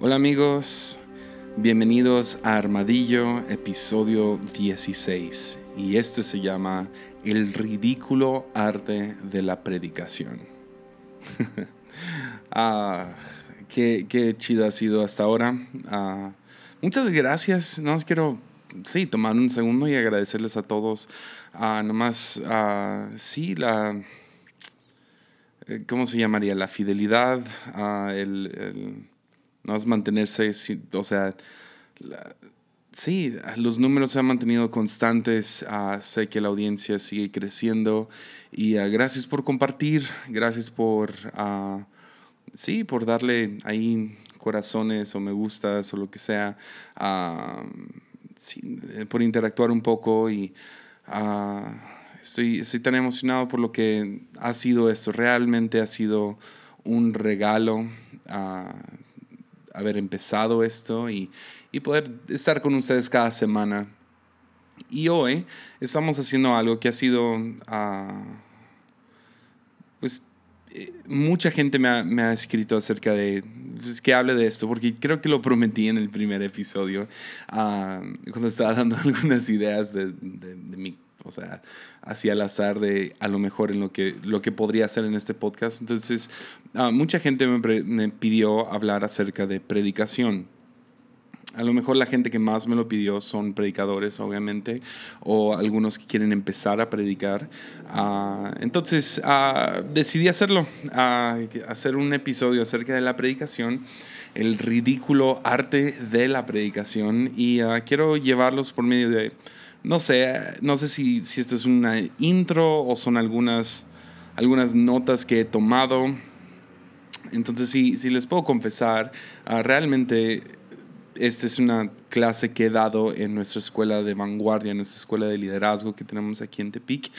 Hola amigos, bienvenidos a Armadillo, episodio 16. Y este se llama El ridículo arte de la predicación. ah, qué, qué, chido ha sido hasta ahora. Ah, muchas gracias. No os quiero sí, tomar un segundo y agradecerles a todos. Ah, nomás, ah, sí, la... Eh, ¿Cómo se llamaría? La fidelidad, ah, el no es mantenerse, o sea, sí, los números se han mantenido constantes, uh, sé que la audiencia sigue creciendo y uh, gracias por compartir, gracias por, uh, sí, por darle ahí corazones o me gustas o lo que sea, sí, eh, por interactuar un poco y estoy, estoy tan emocionado por lo que ha sido esto, realmente ha sido un regalo haber empezado esto y, y poder estar con ustedes cada semana. Y hoy estamos haciendo algo que ha sido, uh, pues, eh, mucha gente me ha, me ha, escrito acerca de pues, que hable de esto, porque creo que lo prometí en el primer episodio, uh, cuando estaba dando algunas ideas de, de, de mi o sea, así al azar de a lo mejor en lo que, lo que podría hacer en este podcast. Entonces, uh, mucha gente me, pidió hablar acerca de predicación. A lo mejor la gente que más me lo pidió son predicadores, obviamente, o algunos que quieren empezar a predicar. Uh, entonces, uh, decidí hacerlo, hacer un episodio acerca de la predicación el ridículo arte de la predicación y quiero llevarlos por medio de no sé, no sé si, si esto es una intro o son algunas, algunas notas que he tomado. Entonces, si, si les puedo confesar, uh, realmente esta es una clase que he dado en nuestra escuela de vanguardia, en nuestra escuela de liderazgo que tenemos aquí en Tepic.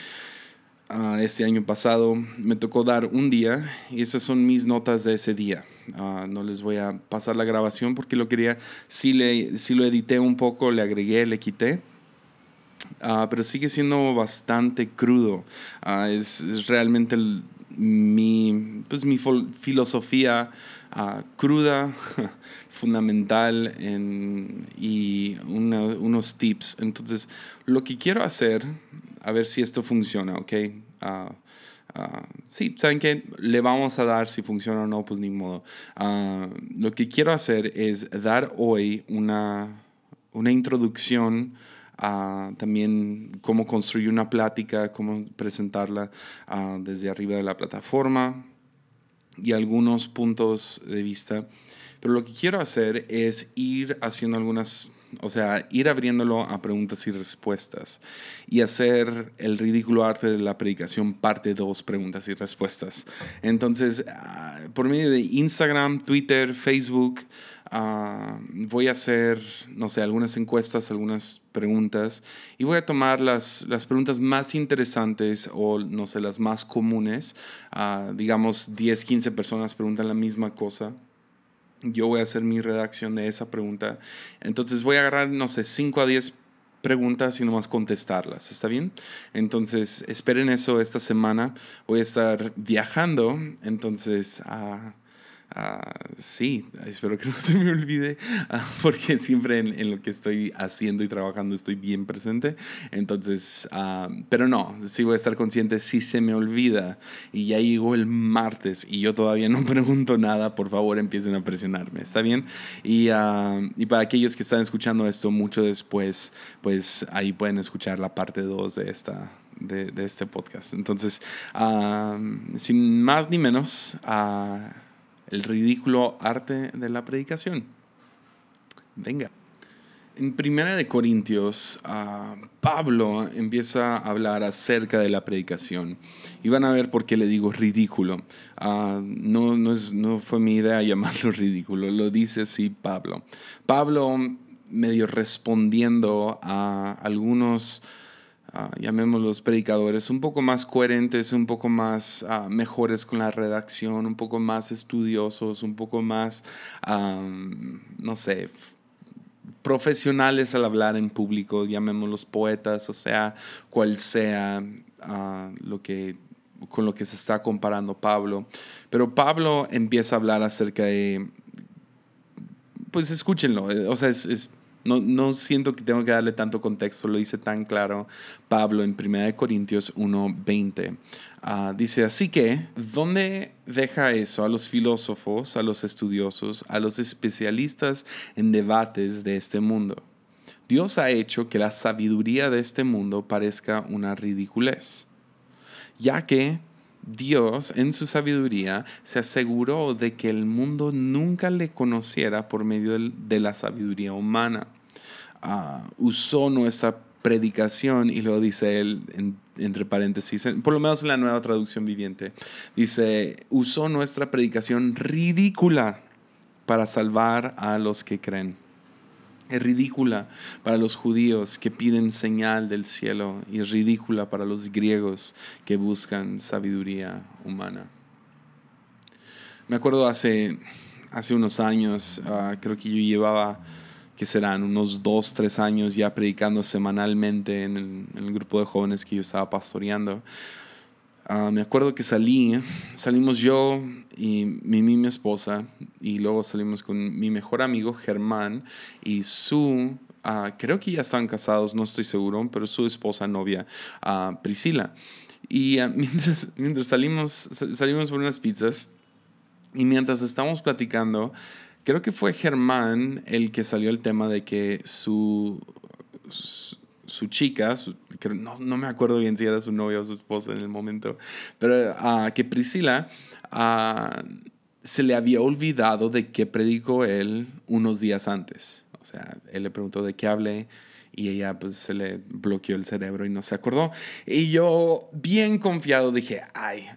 Uh, este año pasado me tocó dar un día y esas son mis notas de ese día. Uh, no les voy a pasar la grabación porque lo quería, si, le, si lo edité un poco, le agregué, le quité Ah, pero sigue siendo bastante crudo. Uh, es, es, realmente el, mi, pues, mi filosofía uh, cruda, fundamental en, y una, unos tips. Entonces, lo que quiero hacer, a ver si esto funciona, ¿ok? sí, ¿saben qué? Le vamos a dar si funciona o no, pues ni modo. lo que quiero hacer es dar hoy una, una introducción también cómo construir una plática, cómo presentarla desde arriba de la plataforma y algunos puntos de vista. Pero lo que quiero hacer es ir haciendo algunas, o sea, ir abriéndolo a preguntas y respuestas y hacer el ridículo arte de la predicación parte 2, preguntas y respuestas. Entonces, por medio de Instagram, Twitter, Facebook, Uh, voy a hacer, no sé, algunas encuestas, algunas preguntas y voy a tomar las, las preguntas más interesantes o, no sé, las más comunes. Uh, digamos, 10, 15 personas preguntan la misma cosa. Yo voy a hacer mi redacción de esa pregunta. Entonces voy a agarrar, no sé, 5 a 10 preguntas y nomás contestarlas. ¿Está bien? Entonces, esperen eso esta semana. Voy a estar viajando. Entonces, uh, Uh, sí, espero que no se me olvide, uh, porque siempre en, en, lo que estoy haciendo y trabajando estoy bien presente. Entonces, uh, pero no, sí voy a estar consciente si se me olvida y ya llegó el martes y yo todavía no pregunto nada, por favor empiecen a presionarme, ¿está bien? Y, y para aquellos que están escuchando esto mucho después, pues ahí pueden escuchar la parte 2 de esta, de, de, este podcast. Entonces, sin más ni menos, el ridículo arte de la predicación. Venga. En Primera de Corintios, uh, Pablo empieza a hablar acerca de la predicación. Y van a ver por qué le digo ridículo. Uh, no, no, es, no fue mi idea llamarlo ridículo, lo dice así Pablo. Pablo medio respondiendo a algunos uh, llamémoslos predicadores, un poco más coherentes, un poco más uh, mejores con la redacción, un poco más estudiosos, un poco más, no sé, profesionales al hablar en público, llamémoslos poetas, o sea, cual sea uh, lo que con lo que se está comparando Pablo. Pero Pablo empieza a hablar acerca de pues escúchenlo. Eh, o sea, es, no, no, siento que tengo que darle tanto contexto, lo dice tan claro Pablo en 1 Corintios 1:20. Ah, dice, así que, ¿dónde deja eso a los filósofos, a los estudiosos, a los especialistas en debates de este mundo? Dios ha hecho que la sabiduría de este mundo parezca una ridiculez, ya que Dios en su sabiduría se aseguró de que el mundo nunca le conociera por medio de la sabiduría humana. Ah, usó nuestra predicación, y lo dice él entre paréntesis, por lo menos en la nueva traducción viviente, dice, usó nuestra predicación ridícula para salvar a los que creen. Es ridícula para los judíos que piden señal del cielo y es ridícula para los griegos que buscan sabiduría humana. Me acuerdo hace, hace unos años, ah, creo que yo llevaba que serán unos dos, tres años ya predicando semanalmente en el, grupo de jóvenes que yo estaba pastoreando. Ah, me acuerdo que salí, salimos yo y mi, mi, esposa, y luego salimos con mi mejor amigo Germán y su, ah, creo que ya están casados, no estoy seguro, pero su esposa, novia, uh, Priscila. Y mientras, mientras salimos, salimos por unas pizzas, y mientras estamos platicando, Creo que fue Germán el que salió el tema de que su, su, chica, no, no, me acuerdo bien si era su novia o su esposa en el momento, pero uh, que Priscila uh, se le había olvidado de qué predicó él unos días antes. O sea, él le preguntó de qué hablé y ella pues se le bloqueó el cerebro y no se acordó. Y yo bien confiado dije, ay,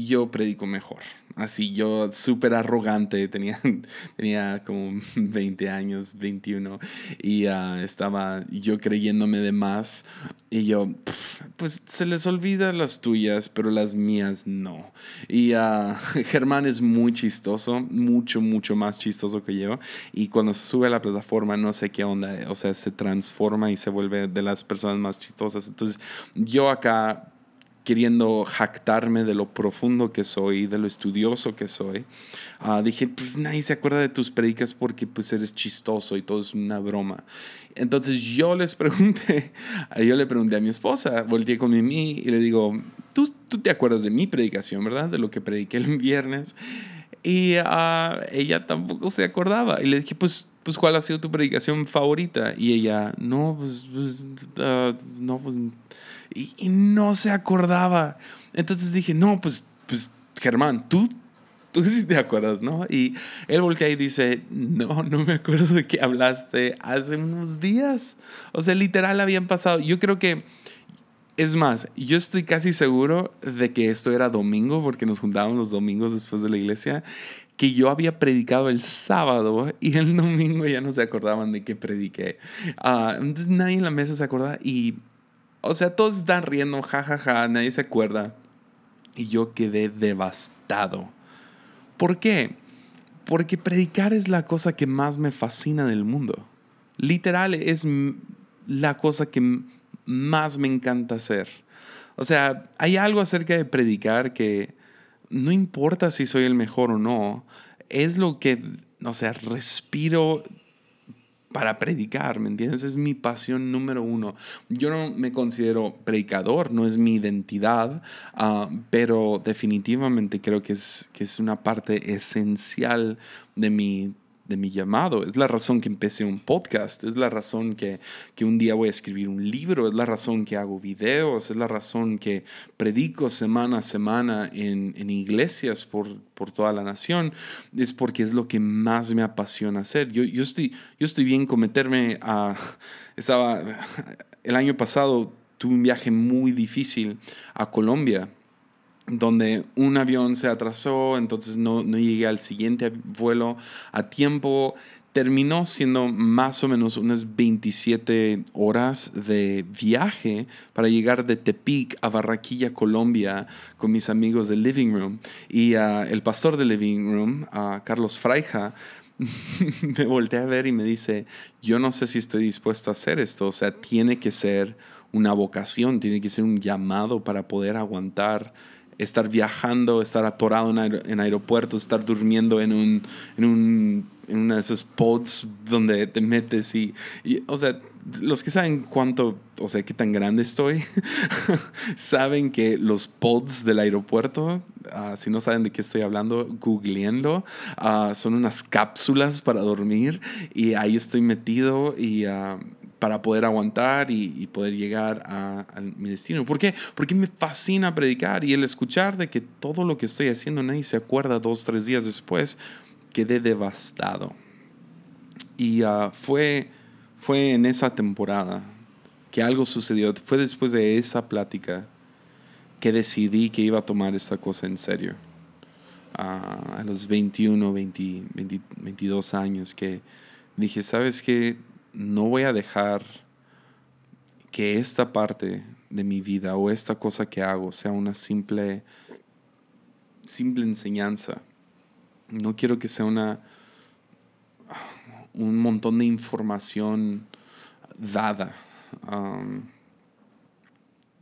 yo predico mejor así yo súper arrogante, tenía, tenía como 20 años, 21, y uh, estaba yo creyéndome de más, y yo, pues se les olvida las tuyas, pero las mías no. Y uh, Germán es muy chistoso, mucho, mucho más chistoso que yo, y cuando sube a la plataforma no sé qué onda, o sea, se transforma y se vuelve de las personas más chistosas. Entonces yo acá queriendo jactarme de lo profundo que soy, de lo estudioso que soy, ah, dije, pues nadie se acuerda de tus predicas porque pues eres chistoso y todo es una broma. Entonces yo les pregunté, yo le pregunté a mi esposa, volteé con mí y le digo, ¿tú, tú te acuerdas de mi predicación, verdad? De lo que prediqué el viernes. Y uh, ella tampoco se acordaba. Y le dije, pues, pues, ¿cuál ha sido tu predicación favorita? Y ella, no, pues, pues uh, no, pues y, no se acordaba. Entonces dije, no, pues, pues Germán, tú, tú sí te acuerdas, ¿no? Y él voltea y dice, no, no me acuerdo de qué hablaste hace unos días. O sea, literal habían pasado. Yo creo que, es más, yo estoy casi seguro de que esto era domingo, porque nos juntábamos los domingos después de la iglesia, que yo había predicado el sábado y el domingo ya no se acordaban de qué prediqué. Uh, entonces nadie en la mesa se acordaba y o sea, todos están riendo, jajaja, ja, ja, nadie se acuerda. Y yo quedé devastado. ¿Por qué? Porque predicar es la cosa que más me fascina del mundo. Literal, es la cosa que más me encanta hacer. O sea, hay algo acerca de predicar que no importa si soy el mejor o no, es lo que, o sea, respiro para predicar, ¿me entiendes? Es mi pasión número uno. Yo no me considero predicador, no es mi identidad, ah, pero definitivamente creo que es, que es una parte esencial de mi de mi llamado. Es la razón que empecé un podcast, es la razón que, que, un día voy a escribir un libro, es la razón que hago videos, es la razón que predico semana a semana en, en iglesias por, por, toda la nación. Es porque es lo que más me apasiona hacer. Yo, yo, estoy, yo estoy bien cometerme a... Estaba, el año pasado tuve un viaje muy difícil a Colombia donde un avión se atrasó, entonces no, no llegué al siguiente vuelo a tiempo. Terminó siendo más o menos unas 27 horas de viaje para llegar de Tepic a Barranquilla, Colombia, con mis amigos de Living Room. Y uh, el pastor de Living Room, uh, Carlos Fraija, me voltea a ver y me dice, yo no sé si estoy dispuesto a hacer esto, o sea, tiene que ser una vocación, tiene que ser un llamado para poder aguantar estar viajando, estar atorado en, aeropuertos, estar durmiendo en un, en un en una de esos pods donde te metes y, o sea, los que saben cuánto, o sea, qué tan grande estoy, saben que los pods del aeropuerto, ah, si no saben de qué estoy hablando, googleando, uh, son unas cápsulas para dormir y ahí estoy metido y... Uh, para poder aguantar y, poder llegar a, mi destino. ¿Por qué? Porque me fascina predicar y el escuchar de que todo lo que estoy haciendo nadie se acuerda dos, tres días después, quedé devastado. Y fue fue en esa temporada que algo sucedió. Fue después de esa plática que decidí que iba a tomar esa cosa en serio. a los 21, 20, 22 años que dije, ¿sabes qué? No voy a dejar que esta parte de mi vida o esta cosa que hago sea una simple, simple enseñanza. No quiero que sea una, un montón de información dada.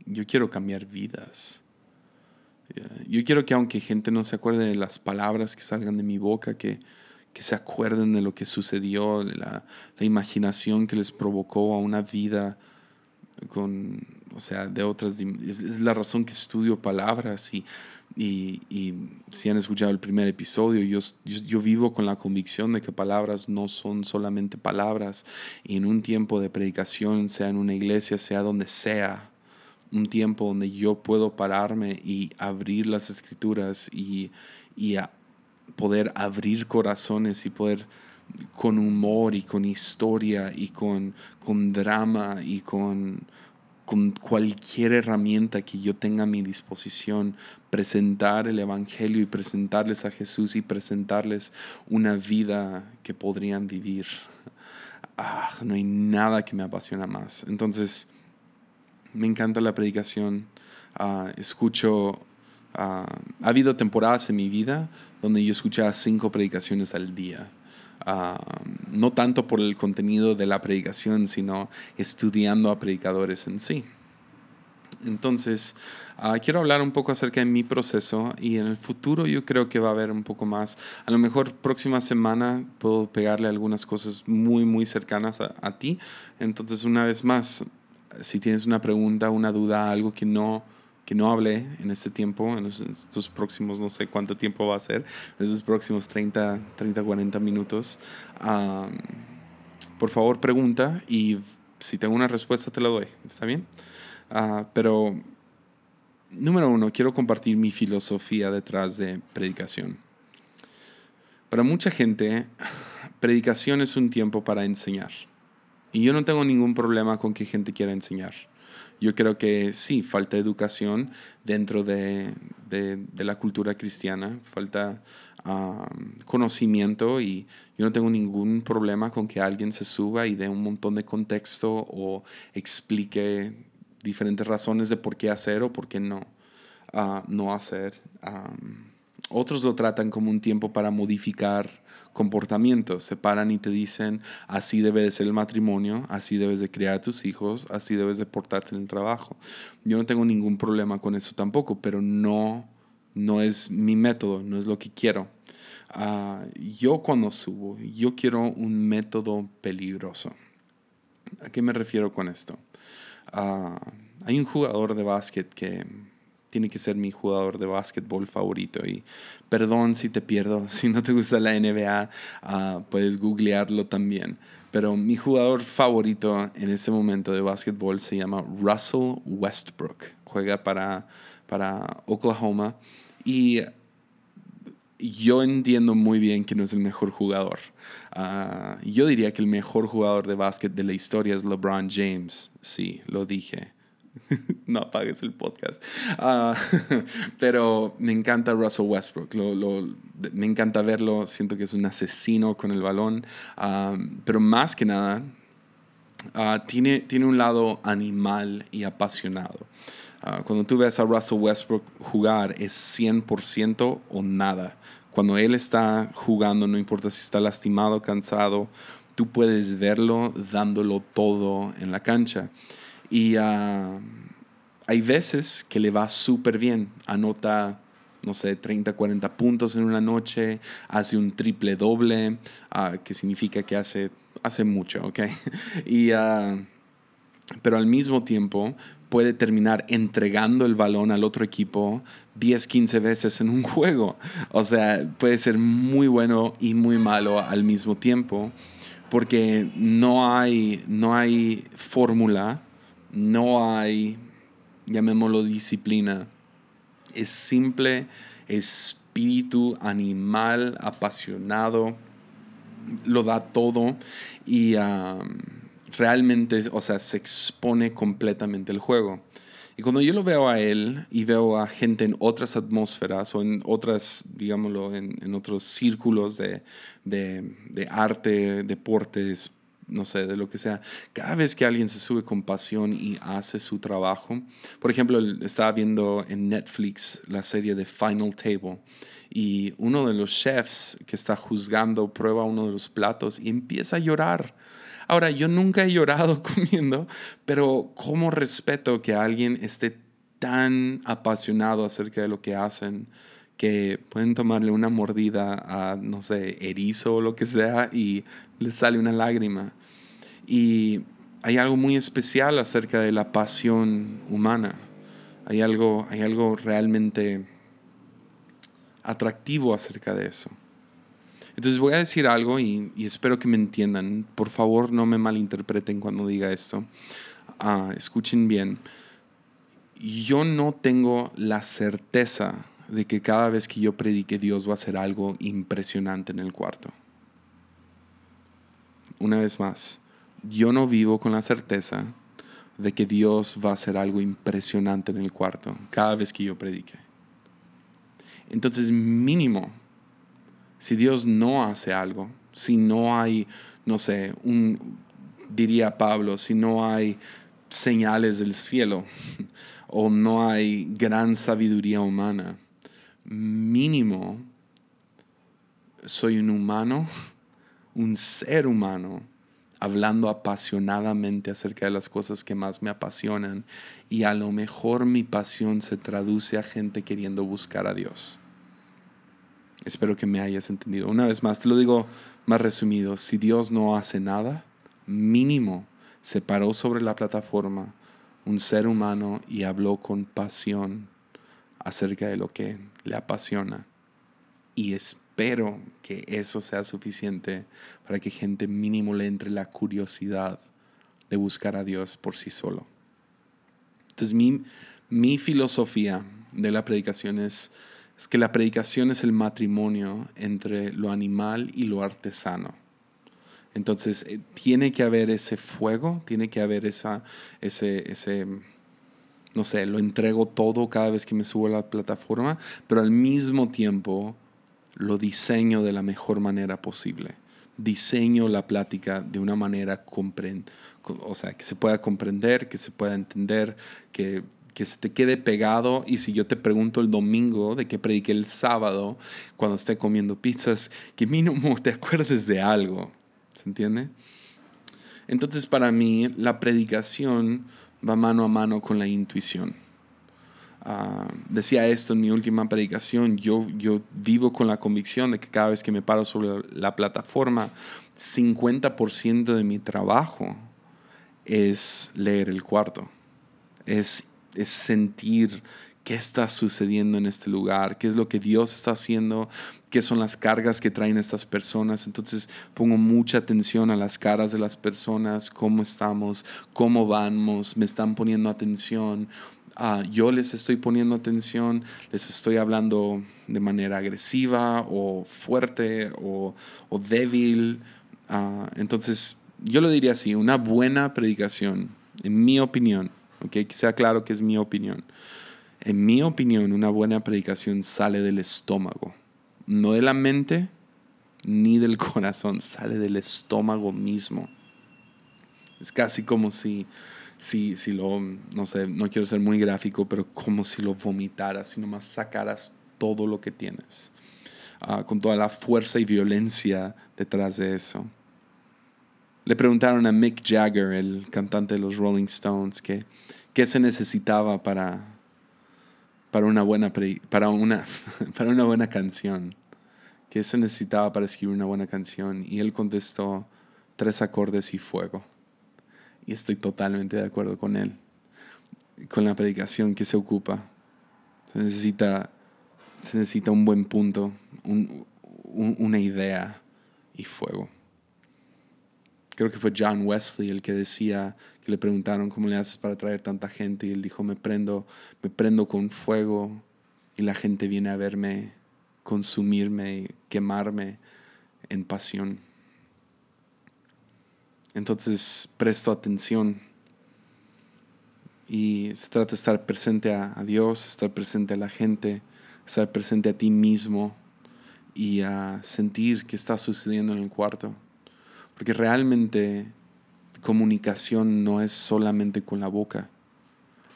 yo quiero cambiar vidas. Yo quiero que aunque gente no se acuerde de las palabras que salgan de mi boca, que, que se acuerden de lo que sucedió, la, la, imaginación que les provocó a una vida con, o sea, de otras. Es, es la razón que estudio palabras y y, y, si han escuchado el primer episodio, yo, yo, vivo con la convicción de que palabras no son solamente palabras. Y en un tiempo de predicación, sea en una iglesia, sea donde sea, un tiempo donde yo puedo pararme y abrir las escrituras y, y poder abrir corazones y poder con humor y con historia y con, con drama y con con cualquier herramienta que yo tenga a mi disposición, presentar el Evangelio y presentarles a Jesús y presentarles una vida que podrían vivir. Ah, no hay nada que me apasiona más. Entonces, me encanta la predicación. Ah, escucho, ah, ha habido temporadas en mi vida donde yo escuchaba cinco predicaciones al día. no tanto por el contenido de la predicación, sino estudiando a predicadores en sí. Entonces, uh, quiero hablar un poco acerca de mi proceso y en el futuro yo creo que va a haber un poco más. A lo mejor próxima semana puedo pegarle algunas cosas muy, muy cercanas a, a ti. Entonces, una vez más, si tienes una pregunta, una duda, algo que no que no hablé en este tiempo, en estos próximos, no sé cuánto tiempo va a ser, en estos próximos 30, 30 40 minutos, um, por favor pregunta y si tengo una respuesta te la doy, ¿está bien? Ah, pero, número uno, quiero compartir mi filosofía detrás de predicación. Para mucha gente, predicación es un tiempo para enseñar. Y yo no tengo ningún problema con que gente quiera enseñar. Yo creo que sí, falta educación dentro de, de, la cultura cristiana, falta conocimiento y yo no tengo ningún problema con que alguien se suba y dé un montón de contexto o explique diferentes razones de por qué hacer o por qué no, ah, no hacer. otros lo tratan como un tiempo para modificar comportamientos. Se paran y te dicen, así debe de ser el matrimonio, así debes de criar a tus hijos, así debes de portarte en el trabajo. Yo no tengo ningún problema con eso tampoco, pero no, no es mi método, no es lo que quiero. Ah, yo cuando subo, yo quiero un método peligroso. ¿A qué me refiero con esto? Ah, hay un jugador de básquet que tiene que ser mi jugador de básquetbol favorito. Y perdón si te pierdo, si no te gusta la NBA, ah, puedes googlearlo también. Pero mi jugador favorito en ese momento de básquetbol se llama Russell Westbrook. Juega para, para Oklahoma. Y yo entiendo muy bien que no es el mejor jugador. Ah, yo diría que el mejor jugador de básquet de la historia es LeBron James. Sí, lo dije. no apagues el podcast. Ah, pero me encanta Russell Westbrook. me encanta verlo. Siento que es un asesino con el balón. Ah, pero más que nada, tiene, tiene un lado animal y apasionado. cuando tú ves a Russell Westbrook jugar, es 100% o nada cuando él está jugando, no importa si está lastimado, cansado, tú puedes verlo dándolo todo en la cancha. Y ah, hay veces que le va súper bien, anota no sé, 30, 40 puntos en una noche, hace un triple doble, ah, que significa que hace, hace mucho, ¿ok? Y, ah, pero al mismo tiempo puede terminar entregando el balón al otro equipo 10, 15 veces en un juego. O sea, puede ser muy bueno y muy malo al mismo tiempo, porque no hay, no hay fórmula, no hay, llamémoslo disciplina. Es simple espíritu animal apasionado, lo da todo y realmente, o sea, se expone completamente el juego. Y cuando yo lo veo a él y veo a gente en otras atmósferas o en otras, digámoslo, en, otros círculos de, de, de, arte, deportes, no sé, de lo que sea, cada vez que alguien se sube con pasión y hace su trabajo, por ejemplo, estaba viendo en Netflix la serie de Final Table y uno de los chefs que está juzgando prueba uno de los platos y empieza a llorar Ahora, yo nunca he llorado comiendo, pero ¿cómo respeto que alguien esté tan apasionado acerca de lo que hacen que pueden tomarle una mordida a, no sé, erizo o lo que sea y les sale una lágrima? Y hay algo muy especial acerca de la pasión humana. Hay algo, hay algo realmente atractivo acerca de eso. Entonces voy a decir algo y, espero que me entiendan. Por favor, no me malinterpreten cuando diga esto. Ah, escuchen bien. Yo no tengo la certeza de que cada vez que yo predique Dios va a hacer algo impresionante en el cuarto. Una vez más, yo no vivo con la certeza de que Dios va a hacer algo impresionante en el cuarto cada vez que yo predique. Entonces, mínimo, si Dios no hace algo, si no hay, no sé, diría Pablo, si no hay señales del cielo o no hay gran sabiduría humana, mínimo soy un humano, un ser humano, hablando apasionadamente acerca de las cosas que más me apasionan y a lo mejor mi pasión se traduce a gente queriendo buscar a Dios. Espero que me hayas entendido. Una vez más, te lo digo más resumido. Si Dios no hace nada, mínimo se paró sobre la plataforma un ser humano y habló con pasión acerca de lo que le apasiona. Y espero que eso sea suficiente para que gente mínimo le entre la curiosidad de buscar a Dios por sí solo. Entonces mi, mi filosofía de la predicación es es que la predicación es el matrimonio entre lo animal y lo artesano. Entonces, eh, tiene que haber ese fuego, tiene que haber esa, ese, ese, no sé, lo entrego todo cada vez que me subo a la plataforma, pero al mismo tiempo lo diseño de la mejor manera posible. Diseño la plática de una manera o sea, que se pueda comprender, que se pueda entender, que que se te quede pegado y si yo te pregunto el domingo de que prediqué el sábado cuando esté comiendo pizzas, que mínimo te acuerdes de algo, ¿se entiende? Entonces para mí la predicación va mano a mano con la intuición. Ah, decía esto en mi última predicación, yo, yo vivo con la convicción de que cada vez que me paro sobre la plataforma, 50% de mi trabajo es leer el cuarto, es es sentir qué está sucediendo en este lugar, qué es lo que Dios está haciendo, qué son las cargas que traen estas personas. Entonces pongo mucha atención a las caras de las personas, cómo estamos, cómo vamos, me están poniendo atención. Yo les estoy poniendo atención, les estoy hablando de manera agresiva o fuerte o, débil. Ah, entonces, yo lo diría así, una buena predicación, en mi opinión, que sea claro que es mi opinión. En mi opinión, una buena predicación sale del estómago, no de la mente ni del corazón, sale del estómago mismo. Es casi como si, si, si lo, no sé, no quiero ser muy gráfico, pero como si lo vomitaras y nomás sacaras todo lo que tienes, ah, con toda la fuerza y violencia detrás de eso. Le preguntaron a Mick Jagger, el cantante de los Rolling Stones, que qué se necesitaba para, para una buena, para una, para una buena canción. ¿Qué se necesitaba para escribir una buena canción? Y él contestó, tres acordes y fuego. Y estoy totalmente de acuerdo con él, con la predicación que se ocupa. Se necesita, se necesita un buen punto, una idea y fuego. Creo que fue John Wesley el que decía que le preguntaron cómo le haces para traer tanta gente y él dijo, me prendo, me prendo con fuego y la gente viene a verme consumirme, quemarme en pasión. Entonces presto atención y se trata de estar presente a, Dios, estar presente a la gente, estar presente a ti mismo y a sentir qué está sucediendo en el cuarto. Porque realmente comunicación no es solamente con la boca.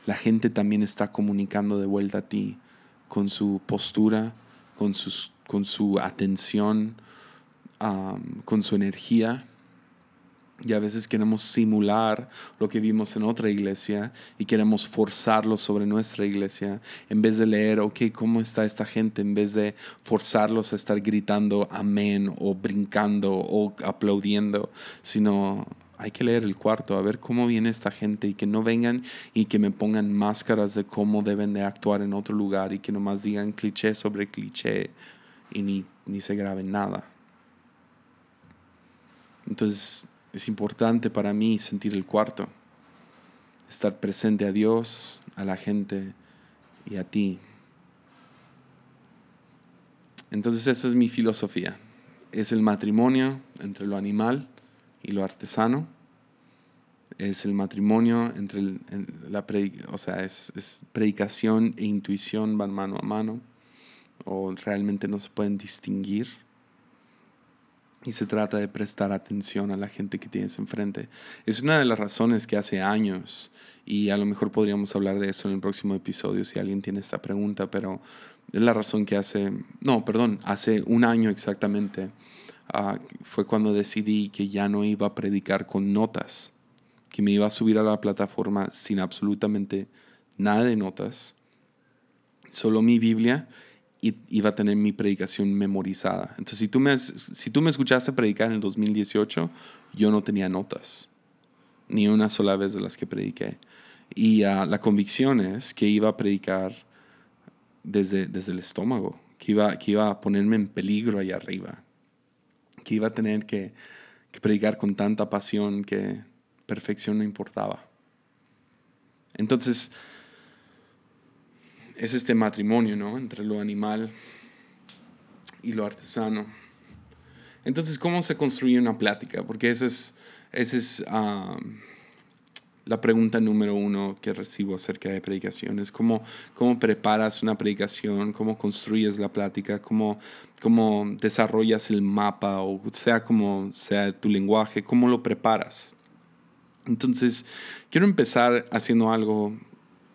La gente también está comunicando de vuelta a ti con su postura, con, sus, con su atención, con su energía. Y a veces queremos simular lo que vimos en otra iglesia y queremos forzarlo sobre nuestra iglesia en vez de leer, ok, ¿cómo está esta gente? En vez de forzarlos a estar gritando amén o brincando o aplaudiendo, sino hay que leer el cuarto, a ver cómo viene esta gente y que no vengan y que me pongan máscaras de cómo deben de actuar en otro lugar y que nomás digan cliché sobre cliché y ni, ni se graben nada. Entonces es importante para mí sentir el cuarto, estar presente a Dios, a la gente y a ti. Entonces esa es mi filosofía. Es el matrimonio entre lo animal y lo artesano es el matrimonio entre la o sea es, predicación e intuición van mano a mano o realmente no se pueden distinguir y se trata de prestar atención a la gente que tienes enfrente. Es una de las razones que hace años, y a lo mejor podríamos hablar de eso en el próximo episodio si alguien tiene esta pregunta, pero es la razón que hace, no, perdón, hace un año exactamente, Ah, fue cuando decidí que ya no iba a predicar con notas, que me iba a subir a la plataforma sin absolutamente nada de notas, solo mi Biblia y iba a tener mi predicación memorizada. Entonces, si tú me, si tú me escuchaste predicar en el 2018, yo no tenía notas, ni una sola vez de las que prediqué. Y ah, la convicción es que iba a predicar desde, desde el estómago, que iba, que iba a ponerme en peligro allá arriba que iba a tener que, predicar con tanta pasión que perfección no importaba. Entonces, es este matrimonio, ¿no? Entre lo animal y lo artesano. Entonces, ¿cómo se construye una plática? Porque ese es, ese es ah, la pregunta número uno que recibo acerca de predicaciones. ¿Cómo, cómo preparas una predicación? ¿Cómo construyes la plática? ¿Cómo, ¿Cómo desarrollas el mapa? O sea como sea tu lenguaje, ¿cómo lo preparas? Entonces, quiero empezar haciendo algo,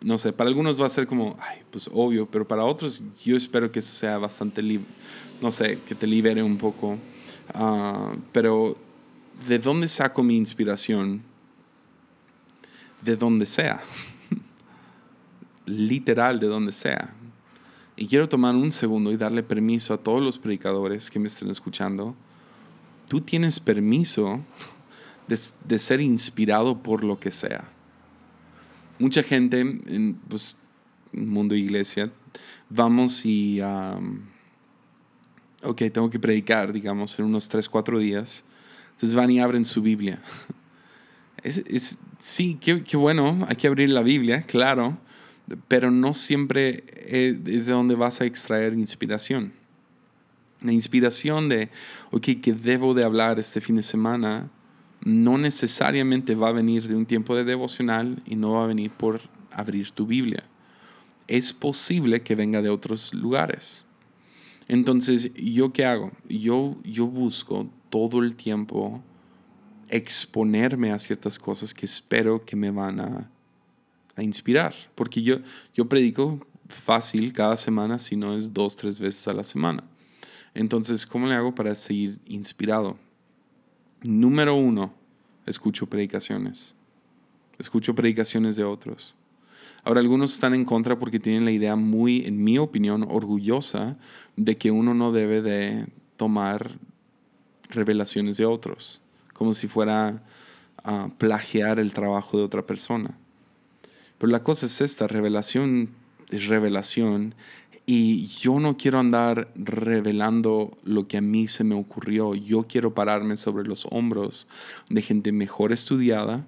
no sé, para algunos va a ser como, ay, pues obvio, pero para otros yo espero que eso sea bastante, no sé, que te libere un poco. Ah, pero, ¿de dónde saco mi inspiración? de donde sea. Literal de donde sea. Y quiero tomar un segundo y darle permiso a todos los predicadores que me estén escuchando. Tú tienes permiso de, ser inspirado por lo que sea. Mucha gente en pues, mundo iglesia, vamos y, ok, tengo que predicar, digamos, en unos 3, 4 días. Entonces van y abren su Biblia. Es, sí, qué, qué, bueno, hay que abrir la Biblia, claro, pero no siempre es de donde vas a extraer inspiración. La inspiración de, ok, que debo de hablar este fin de semana, no necesariamente va a venir de un tiempo de devocional y no va a venir por abrir tu Biblia. Es posible que venga de otros lugares. Entonces, ¿yo qué hago? Yo, yo busco todo el tiempo exponerme a ciertas cosas que espero que me van a, inspirar. Porque yo, yo predico fácil cada semana, si no es dos, tres veces a la semana. Entonces, ¿cómo le hago para seguir inspirado? Número uno, escucho predicaciones. Escucho predicaciones de otros. Ahora, algunos están en contra porque tienen la idea muy, en mi opinión, orgullosa de que uno no debe de tomar revelaciones de otros, como si fuera a plagiar el trabajo de otra persona. Pero la cosa es esta, revelación es revelación y yo no quiero andar revelando lo que a mí se me ocurrió. Yo quiero pararme sobre los hombros de gente mejor estudiada,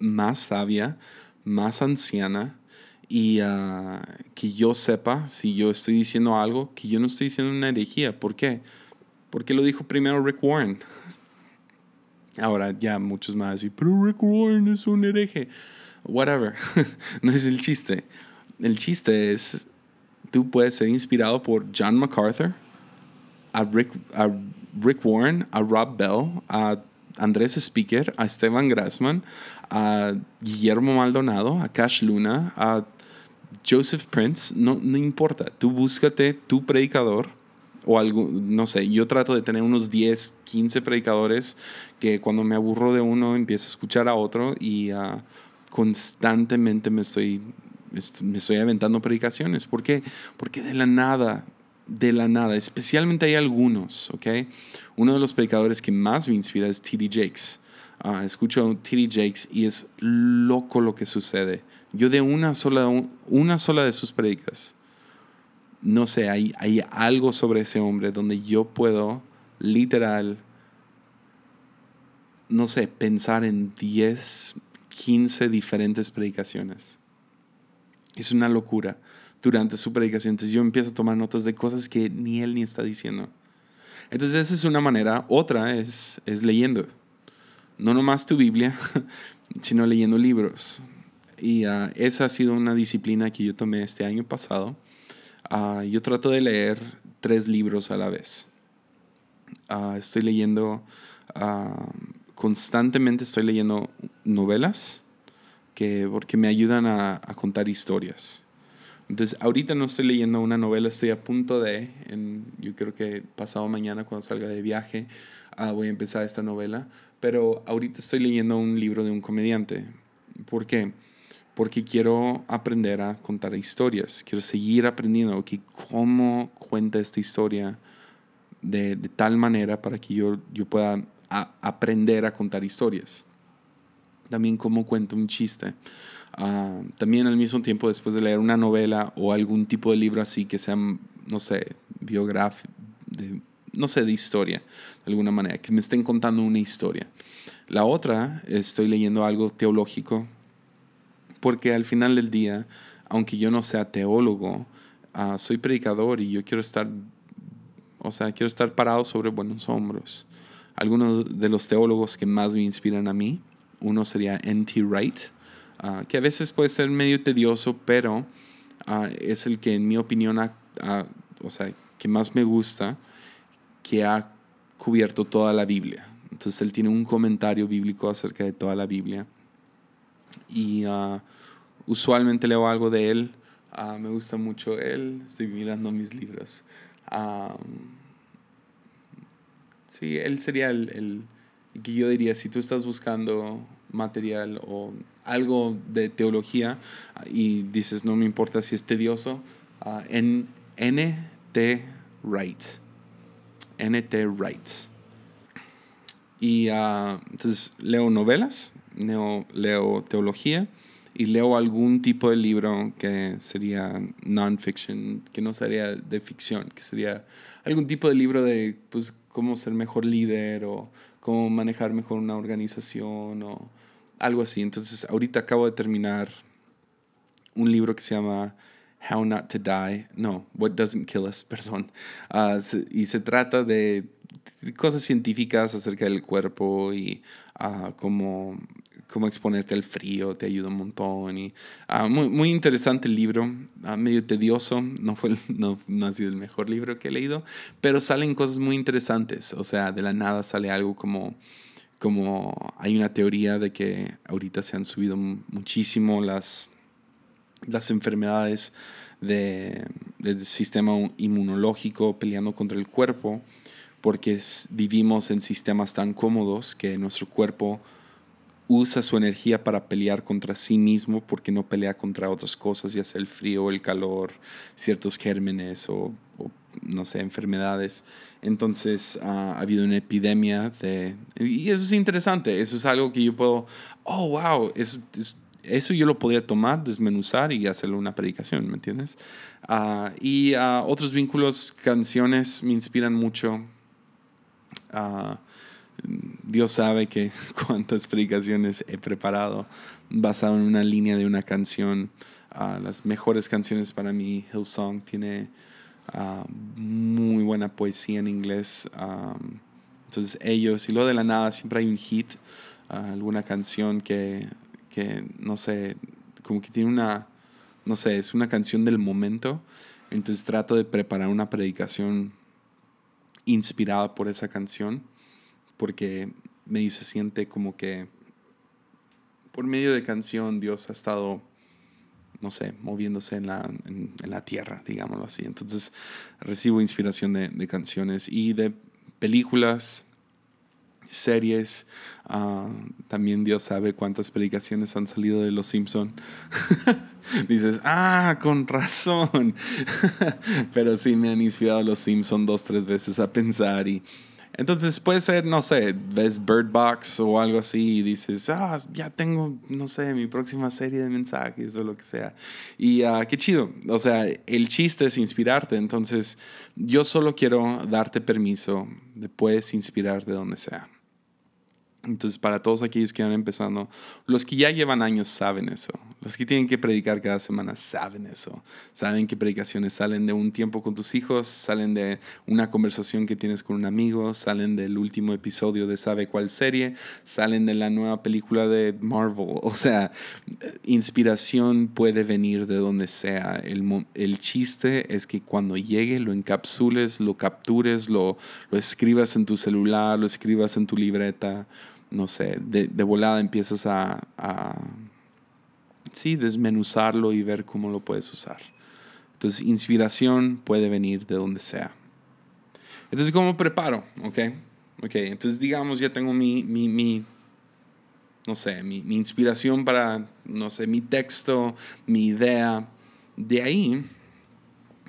más sabia, más anciana y ah, que yo sepa si yo estoy diciendo algo, que yo no estoy diciendo una herejía. ¿Por qué? Porque lo dijo primero Rick Warren. Ahora ya muchos más decir, pero Rick Warren es un hereje. Whatever. no es el chiste. El chiste es, tú puedes ser inspirado por John MacArthur, a Rick, a Rick Warren, a Rob Bell, a Andrés Speaker, a Esteban Grassman, a Guillermo Maldonado, a Cash Luna, a Joseph Prince, no, no importa, tú búscate tu predicador o algo, no sé, yo trato de tener unos 10, 15 predicadores que cuando me aburro de uno empiezo a escuchar a otro y ah, constantemente me estoy, me estoy aventando predicaciones. ¿Por qué? Porque de la nada, de la nada, especialmente hay algunos, ¿ok? Uno de los predicadores que más me inspira es T.D. Jakes. Uh, escucho a T.D. Jakes y es loco lo que sucede. Yo de una sola, una sola de sus predicas, no sé, hay, hay algo sobre ese hombre donde yo puedo literal, no sé, pensar en 10, 15 diferentes predicaciones. Es una locura durante su predicación. Entonces yo empiezo a tomar notas de cosas que ni él ni está diciendo. Entonces esa es una manera. Otra es, es leyendo. No nomás tu Biblia, sino leyendo libros. Y uh, esa ha sido una disciplina que yo tomé este año pasado. Uh, yo trato de leer tres libros a la vez. Uh, estoy leyendo, constantemente estoy leyendo novelas que, porque me ayudan a, a, contar historias. Entonces, ahorita no estoy leyendo una novela, estoy a punto de, en, yo creo que pasado mañana cuando salga de viaje, voy a empezar esta novela, pero ahorita estoy leyendo un libro de un comediante. ¿Por qué? porque quiero aprender a contar historias, quiero seguir aprendiendo okay, cómo cuenta esta historia de, de, tal manera para que yo, yo pueda aprender a contar historias. También cómo cuento un chiste. Uh, también al mismo tiempo, después de leer una novela o algún tipo de libro así que sea, no sé, biográfico, no sé, de historia, de alguna manera, que me estén contando una historia. La otra, estoy leyendo algo teológico porque al final del día, aunque yo no sea teólogo, uh, soy predicador y yo quiero estar, o sea, quiero estar parado sobre buenos hombros. Algunos de los teólogos que más me inspiran a mí, uno sería N.T. Wright, uh, que a veces puede ser medio tedioso, pero uh, es el que en mi opinión, o sea, que más me gusta, que ha cubierto toda la Biblia. Entonces él tiene un comentario bíblico acerca de toda la Biblia y uh, usualmente leo algo de él. Me gusta mucho él, estoy mirando mis libros. Sí, él sería el, el, que yo diría, si tú estás buscando material o algo de teología uh, y dices, no me importa si es tedioso, en N.T. Wright. N.T. Wright. Y entonces leo novelas, leo, teología y leo algún tipo de libro que sería non-fiction, que no sería de ficción, que sería algún tipo de libro de pues, cómo ser mejor líder o cómo manejar mejor una organización algo así. Entonces, ahorita acabo de terminar un libro que se llama How Not to Die, no, What Doesn't Kill Us, perdón. Uh, y se trata de cosas científicas acerca del cuerpo y uh, cómo cómo exponerte al frío, te ayuda un montón. Y, uh, muy, muy, interesante el libro, medio tedioso, no, fue, no, no, ha sido el mejor libro que he leído, pero salen cosas muy interesantes, o sea, de la nada sale algo como, como hay una teoría de que ahorita se han subido muchísimo las, las enfermedades de, del sistema inmunológico peleando contra el cuerpo, porque vivimos en sistemas tan cómodos que nuestro cuerpo usa su energía para pelear contra sí mismo porque no pelea contra otras cosas, ya sea el frío, el calor, ciertos gérmenes o, no sé, enfermedades. Entonces ha habido una epidemia de... Y eso es interesante, eso es algo que yo puedo, oh, wow, eso, eso yo lo podría tomar, desmenuzar y hacerle una predicación, ¿me entiendes? Ah, y uh, otros vínculos, canciones me inspiran mucho. Uh, Dios sabe que cuántas predicaciones he preparado basado en una línea de una canción. Las mejores canciones para mí, Hillsong tiene ah, muy buena poesía en inglés. entonces ellos, y luego de la nada siempre hay un hit, ah, alguna canción que, que, no sé, como que tiene una, no sé, es una canción del momento. Entonces trato de preparar una predicación inspirada por esa canción porque me se siente como que por medio de canción Dios ha estado, no sé, moviéndose en la, en, la tierra, digámoslo así. Entonces recibo inspiración de, de canciones y de películas, series. Ah, también Dios sabe cuántas predicaciones han salido de Los Simpson. Dices, ah, con razón. Pero sí me han inspirado Los Simpson dos, tres veces a pensar y entonces puede ser, no sé, ves Bird Box o algo así y dices, ah, ya tengo, no sé, mi próxima serie de mensajes o lo que sea. Y uh, qué chido. O sea, el chiste es inspirarte. Entonces, yo solo quiero darte permiso de puedes inspirar de donde sea. Entonces, para todos aquellos que van empezando, los que ya llevan años saben eso. Los que tienen que predicar cada semana saben eso. Saben que predicaciones salen de un tiempo con tus hijos, salen de una conversación que tienes con un amigo, salen del último episodio de sabe cuál serie, salen de la nueva película de Marvel. O sea, inspiración puede venir de donde sea. El, el chiste es que cuando llegue lo encapsules, lo captures, lo, lo escribas en tu celular, lo escribas en tu libreta no sé, de, volada empiezas a, sí, desmenuzarlo y ver cómo lo puedes usar. Entonces, inspiración puede venir de donde sea. Entonces, ¿cómo preparo? ¿Ok? Ok, entonces digamos, ya tengo mi, mi, mi no sé, mi, mi, inspiración para, no sé, mi texto, mi idea. De ahí,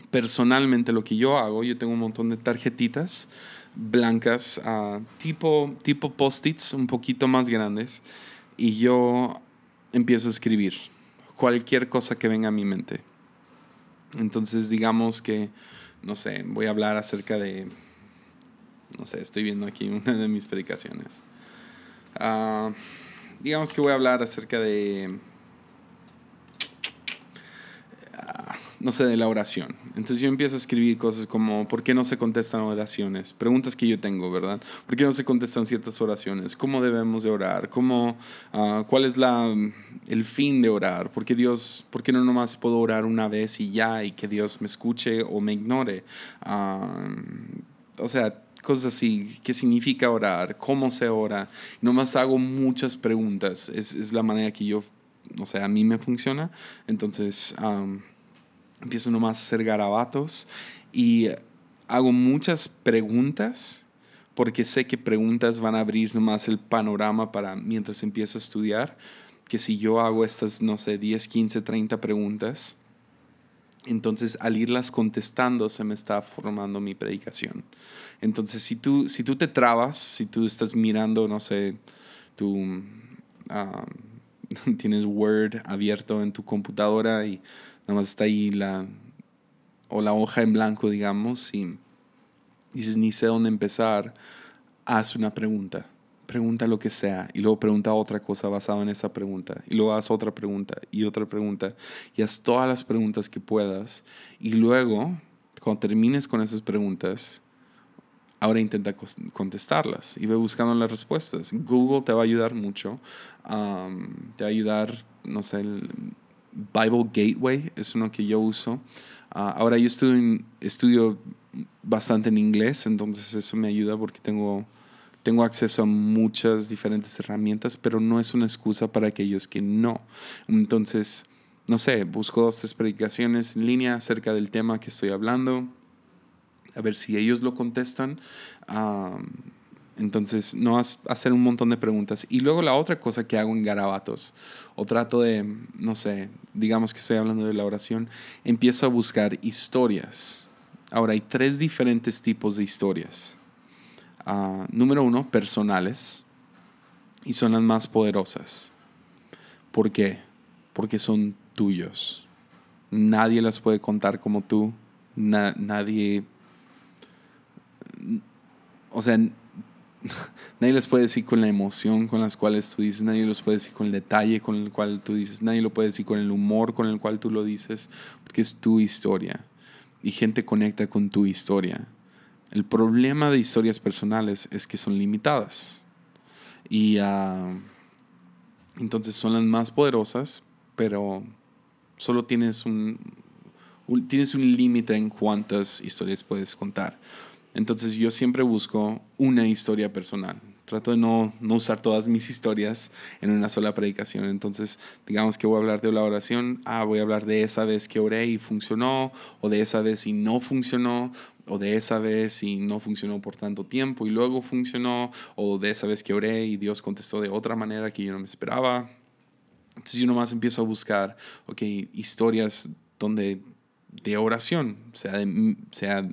personalmente lo que yo hago, yo tengo un montón de tarjetitas blancas, ah, tipo, tipo post-its, un poquito más grandes, y yo empiezo a escribir cualquier cosa que venga a mi mente. Entonces, digamos que, no sé, voy a hablar acerca de, no sé, estoy viendo aquí una de mis predicaciones. Ah, digamos que voy a hablar acerca de no sé, de la oración. Entonces yo empiezo a escribir cosas como, ¿por qué no se contestan oraciones? Preguntas que yo tengo, ¿verdad? ¿Por qué no se contestan ciertas oraciones? ¿Cómo debemos de orar? ¿Cómo, uh, ¿Cuál es la, el fin de orar? ¿Por qué Dios, por qué no nomás puedo orar una vez y ya y que Dios me escuche o me ignore? Uh, o sea, cosas así, qué significa orar, cómo se ora. Nomás hago muchas preguntas, es, es la manera que yo, o sea, a mí me funciona. Entonces, empiezo nomás a hacer garabatos y hago muchas preguntas porque sé que preguntas van a abrir nomás el panorama para mientras empiezo a estudiar, que si yo hago estas, no sé, 10, 15, 30 preguntas, entonces al irlas contestando se me está formando mi predicación. Entonces si tú, si tú te trabas, si tú estás mirando, no sé, tú ah, tienes Word abierto en tu computadora y nada más está ahí la, o la hoja en blanco, digamos, y dices, ni sé dónde empezar, haz una pregunta. Pregunta lo que sea y luego pregunta otra cosa basada en esa pregunta y luego haz otra pregunta y otra pregunta y haz todas las preguntas que puedas y luego cuando termines con esas preguntas ahora intenta contestarlas y ve buscando las respuestas. Google te va a ayudar mucho, te va a ayudar, no sé, el, Bible Gateway es uno que yo uso. Ah, ahora yo estudio, estudio bastante en inglés, entonces eso me ayuda porque tengo, tengo acceso a muchas diferentes herramientas, pero no es una excusa para aquellos que no. Entonces, no sé, busco dos, tres predicaciones en línea acerca del tema que estoy hablando, a ver si ellos lo contestan. Entonces, no hacer un montón de preguntas. Y luego la otra cosa que hago en garabatos, o trato de, no sé, digamos que estoy hablando de la oración, empiezo a buscar historias. Ahora, hay tres diferentes tipos de historias. Ah, número uno, personales. Y son las más poderosas. ¿Por qué? Porque son tuyos. Nadie las puede contar como tú. nadie... O sea, nadie les puede decir con la emoción con las cuales tú dices, nadie los puede decir con el detalle con el cual tú dices, nadie lo puede decir con el humor con el cual tú lo dices, porque es tu historia y gente conecta con tu historia. El problema de historias personales es que son limitadas y uh, entonces son las más poderosas, pero solo tienes un, tienes un límite en cuántas historias puedes contar. Entonces yo siempre busco una historia personal. Trato de no, no, usar todas mis historias en una sola predicación. Entonces, digamos que voy a hablar de la oración, ah, voy a hablar de esa vez que oré y funcionó, o de esa vez y no funcionó, o de esa vez y no funcionó por tanto tiempo y luego funcionó, o de esa vez que oré y Dios contestó de otra manera que yo no me esperaba. Entonces yo nomás empiezo a buscar, ok, historias donde de oración, sea, sea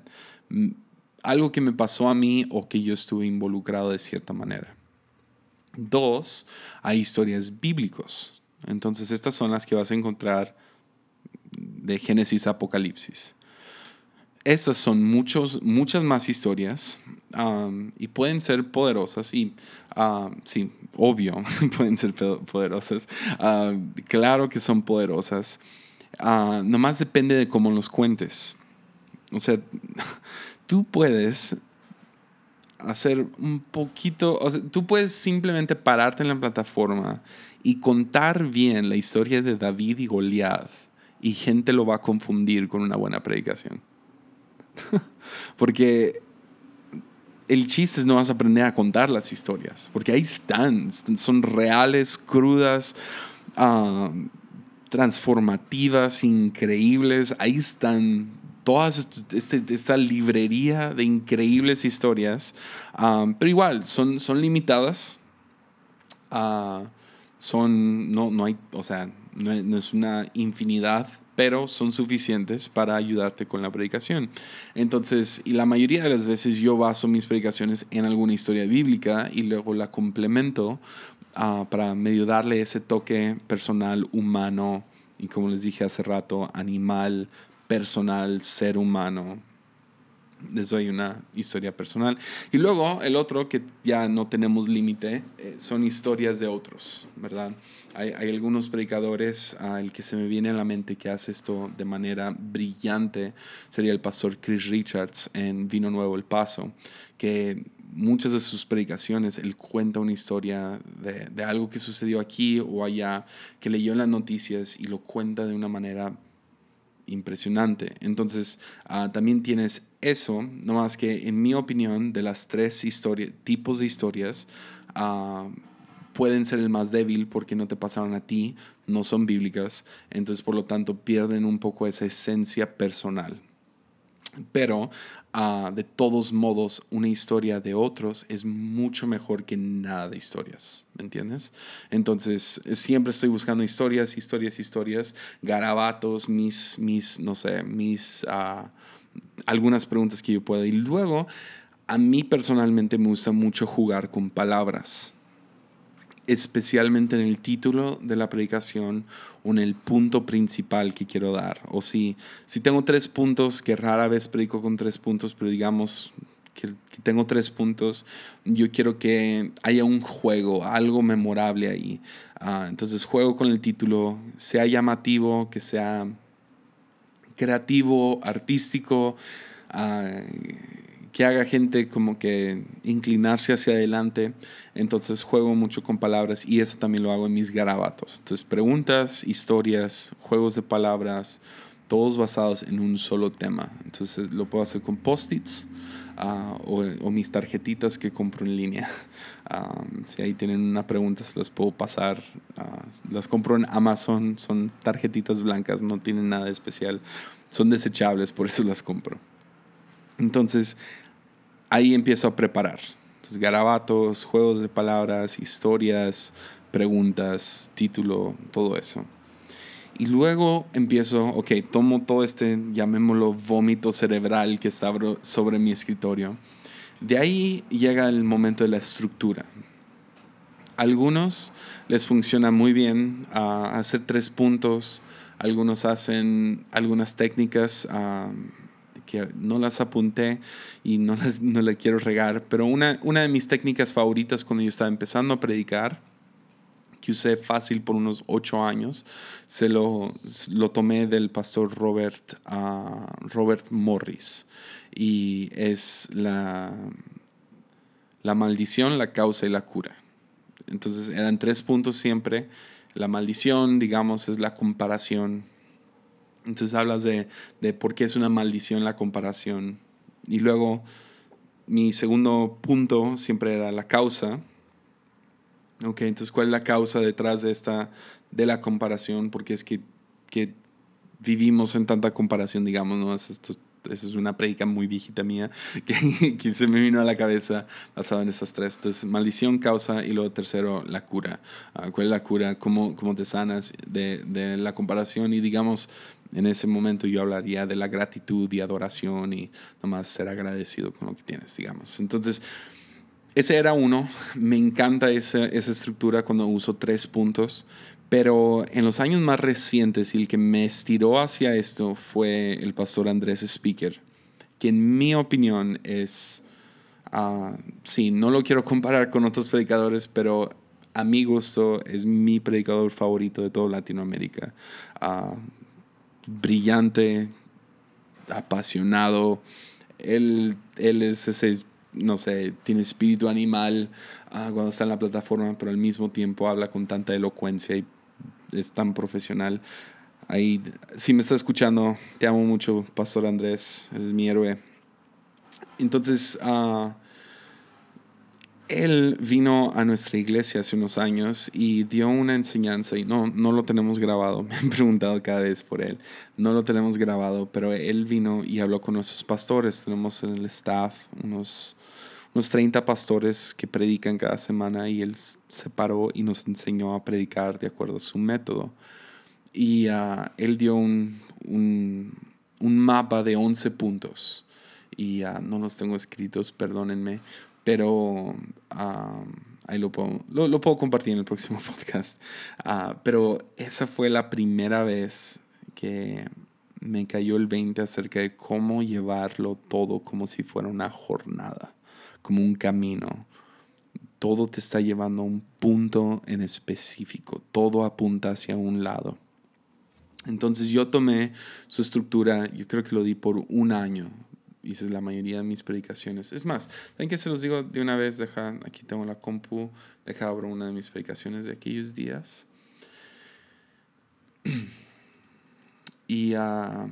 algo que me pasó a mí o que yo estuve involucrado de cierta manera. Dos, hay historias bíblicos. Entonces estas son las que vas a encontrar de Génesis a Apocalipsis. Estas son muchos, muchas más historias um, y pueden ser poderosas y um, sí, obvio, pueden ser poderosas. Um, claro que son poderosas. Uh, nomás depende de cómo los cuentes. O sea, tú puedes hacer un poquito, o sea, tú puedes simplemente pararte en la plataforma y contar bien la historia de David y Goliat y gente lo va a confundir con una buena predicación. porque el chiste es no vas a aprender a contar las historias, porque ahí están, son reales, crudas, ah, transformativas, increíbles, ahí están toda este, esta librería de increíbles historias, um, pero igual son, son limitadas. Uh, son, no, no hay, o sea, no, es una infinidad, pero son suficientes para ayudarte con la predicación. Entonces, y la mayoría de las veces yo baso mis predicaciones en alguna historia bíblica y luego la complemento uh, para medio darle ese toque personal, humano y como les dije hace rato, animal, personal, ser humano. Les doy una historia personal. Y luego el otro, que ya no tenemos límite, eh, son historias de otros, ¿verdad? Hay, algunos predicadores, uh, el que se me viene a la mente que hace esto de manera brillante sería el pastor Chris Richards en Vino Nuevo El Paso, que muchas de sus predicaciones, él cuenta una historia de, de, algo que sucedió aquí o allá, que leyó en las noticias y lo cuenta de una manera impresionante. Entonces, ah, también tienes eso, no más que en mi opinión, de las tres tipos de historias, ah, pueden ser el más débil porque no te pasaron a ti, no son bíblicas, entonces por lo tanto pierden un poco esa esencia personal. Pero ah, de todos modos, una historia de otros es mucho mejor que nada de historias, ¿me entiendes? Entonces, siempre estoy buscando historias, historias, historias, garabatos, mis, mis no sé, mis, uh, algunas preguntas que yo pueda. Y luego, a mí personalmente me gusta mucho jugar con palabras especialmente en el título de la predicación o en el punto principal que quiero dar. O si, si tengo tres puntos, que rara vez predico con tres puntos, pero digamos que, tengo tres puntos, yo quiero que haya un juego, algo memorable ahí. Ah, entonces juego con el título, sea llamativo, que sea creativo, artístico. Uh, que haga gente como que inclinarse hacia adelante. Entonces juego mucho con palabras y eso también lo hago en mis garabatos. Entonces preguntas, historias, juegos de palabras, todos basados en un solo tema. Entonces lo puedo hacer con post-its ah, o, mis tarjetitas que compro en línea. Ah, si ahí tienen una pregunta, se las puedo pasar. Ah, las compro en Amazon, son tarjetitas blancas, no tienen nada especial. Son desechables, por eso las compro. Entonces, ahí empiezo a preparar. pues, garabatos, juegos de palabras, historias, preguntas, título, todo eso. Y luego empiezo, ok, tomo todo este, llamémoslo vómito cerebral que está sobre mi escritorio. De ahí llega el momento de la estructura. Algunos les funciona muy bien ah, hacer tres puntos, algunos hacen algunas técnicas ah, no las apunté y no las no le quiero regar, pero una, una de mis técnicas favoritas cuando yo estaba empezando a predicar que usé fácil por unos ocho años. Se lo, lo tomé del pastor Robert, uh, Robert Morris. Y es la, la maldición, la causa y la cura. Entonces eran tres puntos siempre. La maldición, digamos, es la comparación. Entonces hablas de, de por qué es una maldición la comparación. Y luego mi segundo punto siempre era la causa, Ok, entonces, ¿cuál es la causa detrás de esta, de la comparación? Porque es que, que vivimos en tanta comparación, digamos, ¿no? Esto, eso es una predica muy viejita mía que, que, se me vino a la cabeza basado en estas tres. Entonces, maldición, causa y luego tercero, la cura. Uh, ¿Cuál es la cura? ¿Cómo, cómo te sanas de, de, la comparación? Y digamos, en ese momento yo hablaría de la gratitud y adoración y nomás ser agradecido con lo que tienes, digamos. Entonces, ese era uno. Me encanta esa, esa estructura cuando uso tres puntos. Pero en los años más recientes y el que me estiró hacia esto fue el pastor Andrés Speaker, que en mi opinión es, uh, sí, no lo quiero comparar con otros predicadores, pero a mi gusto es mi predicador favorito de toda Latinoamérica. Uh, brillante, apasionado. Él, él es ese no sé, tiene espíritu animal ah, cuando está en la plataforma, pero al mismo tiempo habla con tanta elocuencia y es tan profesional. Ahí, si me está escuchando, te amo mucho, Pastor Andrés, es mi héroe. Entonces, uh, él vino a nuestra iglesia hace unos años y dio una enseñanza y no, no lo tenemos grabado, me han preguntado cada vez por él, no lo tenemos grabado, pero él vino y habló con nuestros pastores, tenemos en el staff unos, unos 30 pastores que predican cada semana y él se paró y nos enseñó a predicar de acuerdo a su método. Y uh, él dio un, un, un, mapa de 11 puntos y uh, no los tengo escritos, perdónenme, pero ahí lo puedo, lo, puedo compartir en el próximo podcast. Uh, pero esa fue la primera vez que me cayó el 20 acerca de cómo llevarlo todo como si fuera una jornada, como un camino. Todo te está llevando a un punto en específico, todo apunta hacia un lado. Entonces yo tomé su estructura, yo creo que lo di por un año, hice la mayoría de mis predicaciones. Es más, ¿saben que se los digo de una vez? Deja, aquí tengo la compu, deja abro una de mis predicaciones de aquellos días. y uh,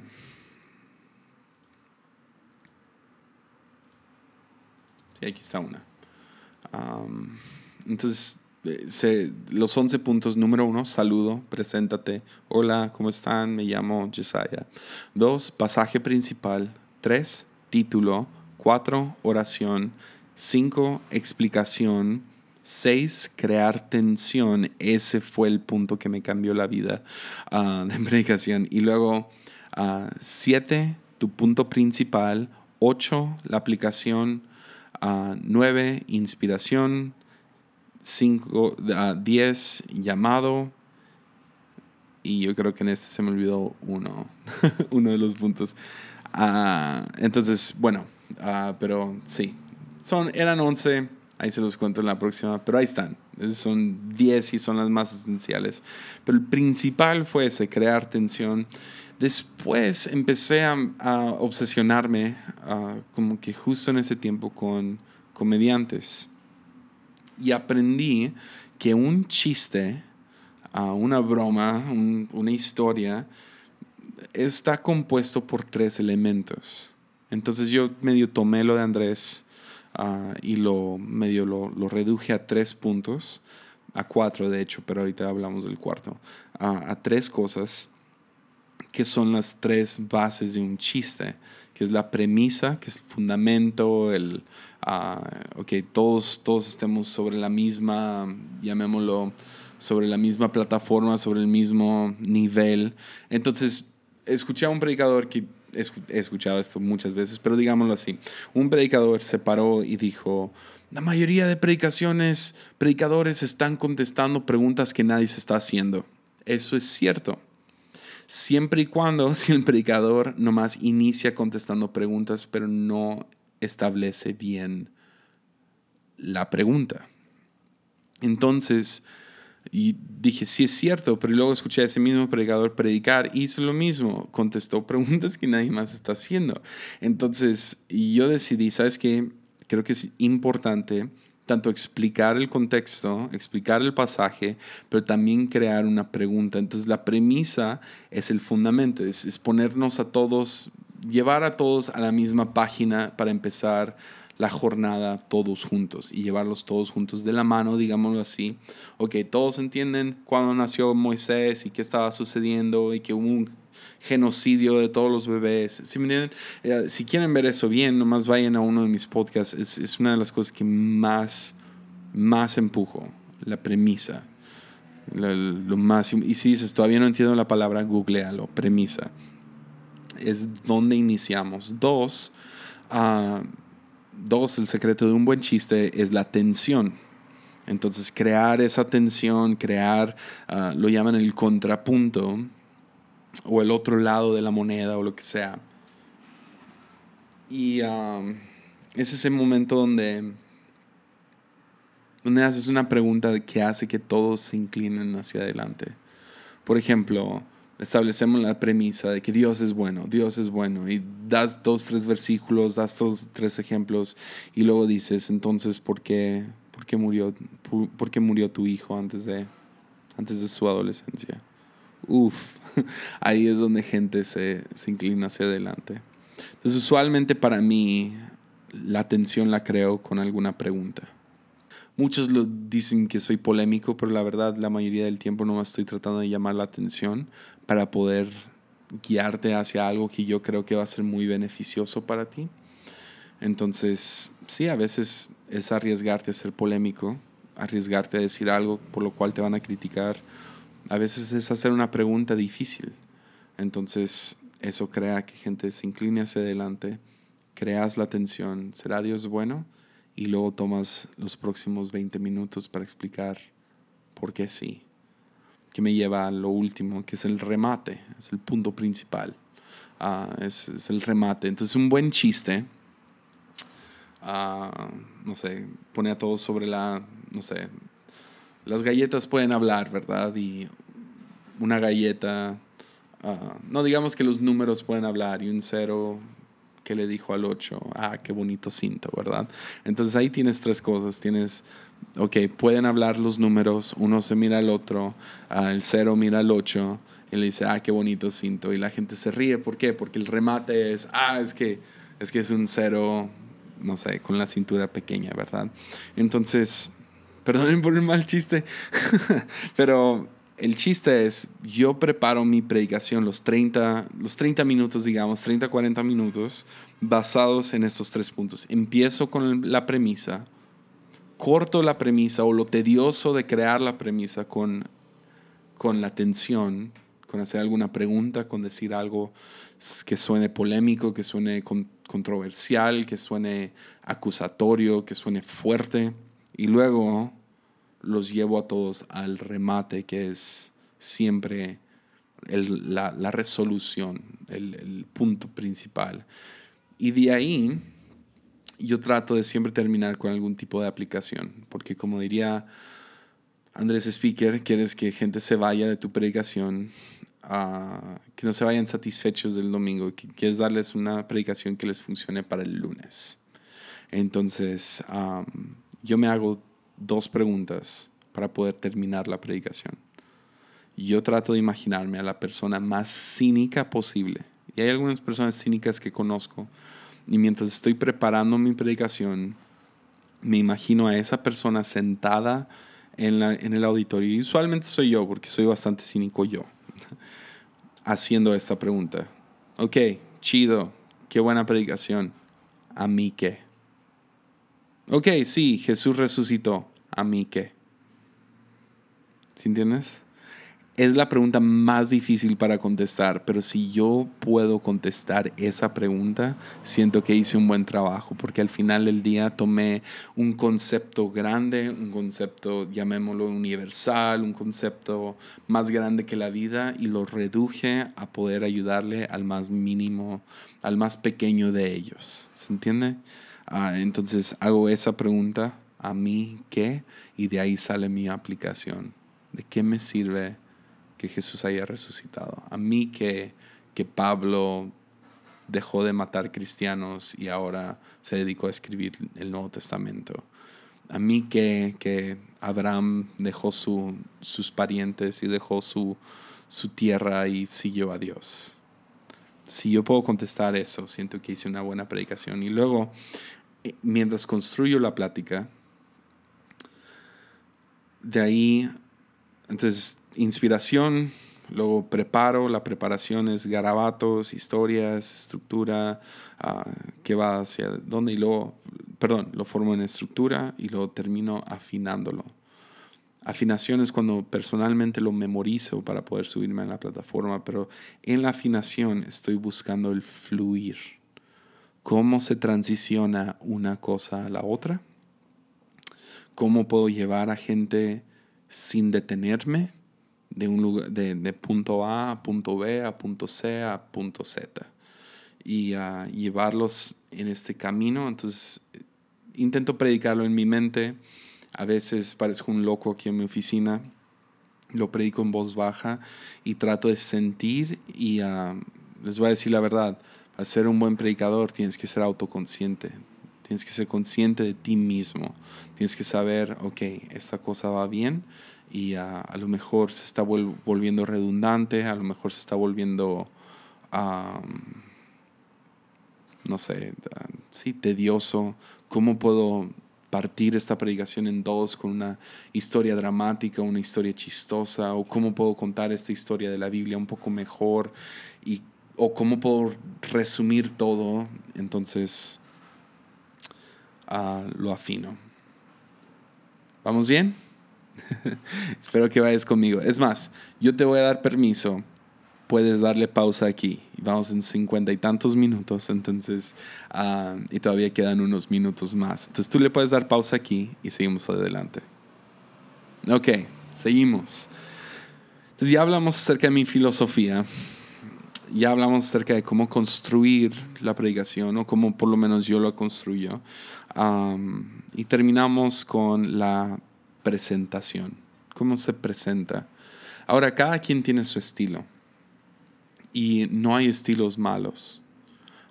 sí, aquí está una. Entonces, eh, los 11 puntos, número uno, saludo, preséntate. Hola, ¿cómo están? Me llamo Jesiah. Dos, pasaje principal. Tres, título, 4, oración, 5, explicación, 6, crear tensión. Ese fue el punto que me cambió la vida uh, de predicación. Y luego, 7, uh, tu punto principal, 8, la aplicación, 9, uh, inspiración, 5, 10, llamado. Y yo creo que en este se me olvidó uno, uno de los puntos. Uh, entonces, bueno, uh, pero sí, son, eran 11, ahí se los cuento en la próxima, pero ahí están. Son 10 y son las más esenciales. Pero el principal fue ese, crear tensión. Después empecé a, a obsesionarme, uh, como que justo en ese tiempo, con comediantes. Y aprendí que un chiste, una broma, un, una historia, está compuesto por tres elementos. Entonces yo medio tomé lo de Andrés uh, y lo medio lo, reduje a tres puntos, a cuatro de hecho, pero ahorita hablamos del cuarto, a tres cosas que son las tres bases de un chiste, que es la premisa, que es el fundamento, el, uh, ok, todos, todos estemos sobre la misma, llamémoslo, sobre la misma plataforma, sobre el mismo nivel. Entonces, escuché a un predicador que he escuchado esto muchas veces, pero digámoslo así, un predicador se paró y dijo, la mayoría de predicaciones, predicadores están contestando preguntas que nadie se está haciendo. Eso es cierto. Siempre y cuando si el predicador nomás inicia contestando preguntas, pero no establece bien la pregunta. Entonces, y dije, sí es cierto, pero luego escuché a ese mismo predicador predicar, hizo lo mismo, contestó preguntas que nadie más está haciendo. Entonces, yo decidí, ¿sabes qué? Creo que es importante tanto explicar el contexto, explicar el pasaje, pero también crear una pregunta. Entonces la premisa es el fundamento, es, es ponernos a todos, llevar a todos a la misma página para empezar la jornada todos juntos y llevarlos todos juntos de la mano, digámoslo así. Ok, todos entienden cuándo nació Moisés y qué estaba sucediendo y que hubo un genocidio de todos los bebés. Si, eh, si quieren ver eso bien, nomás vayan a uno de mis podcasts. Es, es una de las cosas que más, más empujo, la premisa. Lo, lo, más, y si dices, todavía no entiendo la palabra, googlealo, premisa. Es donde iniciamos. Dos, uh, Dos, el secreto de un buen chiste es la tensión. Entonces, crear esa tensión, crear, ah, lo llaman el contrapunto, o el otro lado de la moneda, o lo que sea. Y es ese momento donde, donde haces una pregunta que hace que todos se inclinen hacia adelante. Por ejemplo, establecemos la premisa de que Dios es bueno, Dios es bueno, y das dos, tres versículos, das dos, tres ejemplos, y luego dices, entonces, ¿por qué, por qué, murió, por qué murió tu hijo antes de, antes de su adolescencia? Uf, ahí es donde gente se, se inclina hacia adelante. Entonces, usualmente para mí, la atención la creo con alguna pregunta. Muchos lo dicen que soy polémico, pero la verdad la mayoría del tiempo no estoy tratando de llamar la atención para poder guiarte hacia algo que yo creo que va a ser muy beneficioso para ti. Entonces, sí, a veces es arriesgarte a ser polémico, arriesgarte a decir algo por lo cual te van a criticar. A veces es hacer una pregunta difícil. Entonces, eso crea que gente se incline hacia adelante, creas la atención. ¿Será Dios bueno? y luego tomas los próximos 20 minutos para explicar por qué sí. Que me lleva a lo último, que es el remate, es el punto principal. Ah, es, el remate. Entonces, un buen chiste, ah, no sé, pone a todos sobre la, no sé, las galletas pueden hablar, ¿verdad? Y una galleta, ah, no digamos que los números pueden hablar y un cero que le dijo al 8, ah, qué bonito cinto, ¿verdad? Entonces ahí tienes tres cosas, tienes, ok, pueden hablar los números, uno se mira al otro, ah, el 0 mira al 8 y le dice, ah, qué bonito cinto, y la gente se ríe, ¿por qué? Porque el remate es, ah, es que es, que es un 0, no sé, con la cintura pequeña, ¿verdad? Entonces, perdonen por el mal chiste, pero el chiste es, yo preparo mi predicación los 30, los 30 minutos, digamos, 30, 40 minutos, basados en estos tres puntos. Empiezo con la premisa, corto la premisa o lo tedioso de crear la premisa con, con la tensión, con hacer alguna pregunta, con decir algo que suene polémico, que suene controversial, que suene acusatorio, que suene fuerte. Y luego los llevo a todos al remate, que es siempre la, resolución, el, punto principal. Y de ahí yo trato de siempre terminar con algún tipo de aplicación, porque como diría Andrés Speaker, quieres que gente se vaya de tu predicación, ah, que no se vayan satisfechos del domingo, que quieres darles una predicación que les funcione para el lunes. Entonces, yo me hago dos preguntas para poder terminar la predicación. Yo trato de imaginarme a la persona más cínica posible. Y hay algunas personas cínicas que conozco. Y mientras estoy preparando mi predicación, me imagino a esa persona sentada en, la, en el auditorio. Y usualmente soy yo, porque soy bastante cínico yo. haciendo esta pregunta. Ok, chido, qué buena predicación. ¿A mí qué? Ok, sí, Jesús resucitó. ¿A mí qué? ¿Sí entiendes? es la pregunta más difícil para contestar, pero si yo puedo contestar esa pregunta, siento que hice un buen trabajo, porque al final del día tomé un concepto grande, un concepto, llamémoslo universal, un concepto más grande que la vida, y lo reduje a poder ayudarle al más mínimo, al más pequeño de ellos. ¿Se entiende? Ah, entonces hago esa pregunta, ¿a mí qué? Y de ahí sale mi aplicación. ¿De qué me sirve? que Jesús haya resucitado. A mí que, que Pablo dejó de matar cristianos y ahora se dedicó a escribir el Nuevo Testamento. A mí que, que Abraham dejó su, sus parientes y dejó su, su tierra y siguió a Dios. Si yo puedo contestar eso, siento que hice una buena predicación. Y luego, mientras construyo la plática, de ahí, entonces inspiración, luego preparo, la preparación es garabatos, historias, estructura, uh, que va hacia dónde y luego, perdón, lo formo en estructura y luego termino afinándolo. Afinación es cuando personalmente lo memorizo para poder subirme a la plataforma, pero en la afinación estoy buscando el fluir. ¿Cómo se transiciona una cosa a la otra? ¿Cómo puedo llevar a gente sin detenerme? de, un lugar, de, punto A a punto B, a punto C, a punto Z. Y a llevarlos en este camino. Entonces, intento predicarlo en mi mente. A veces parezco un loco aquí en mi oficina. Lo predico en voz baja y trato de sentir y les voy a decir la verdad. Al ser un buen predicador tienes que ser autoconsciente. Tienes que ser consciente de ti mismo. Tienes que saber, ok, esta cosa va bien y a, lo mejor se está volviendo redundante, a lo mejor se está volviendo, no sé, sí, tedioso. ¿Cómo puedo partir esta predicación en dos con una historia dramática, una historia chistosa? ¿O cómo puedo contar esta historia de la Biblia un poco mejor? Y, ¿O cómo puedo resumir todo? Entonces, ah, lo afino. ¿Vamos bien? Espero que vayas conmigo. Es más, yo te voy a dar permiso. Puedes darle pausa aquí. Vamos en cincuenta y tantos minutos, entonces, ah, y todavía quedan unos minutos más. Entonces tú le puedes dar pausa aquí y seguimos adelante. Ok, seguimos. Entonces ya hablamos acerca de mi filosofía. Ya hablamos acerca de cómo construir la predicación, o cómo por lo menos yo lo construyo. y terminamos con la presentación, cómo se presenta. Ahora, cada quien tiene su estilo y no hay estilos malos.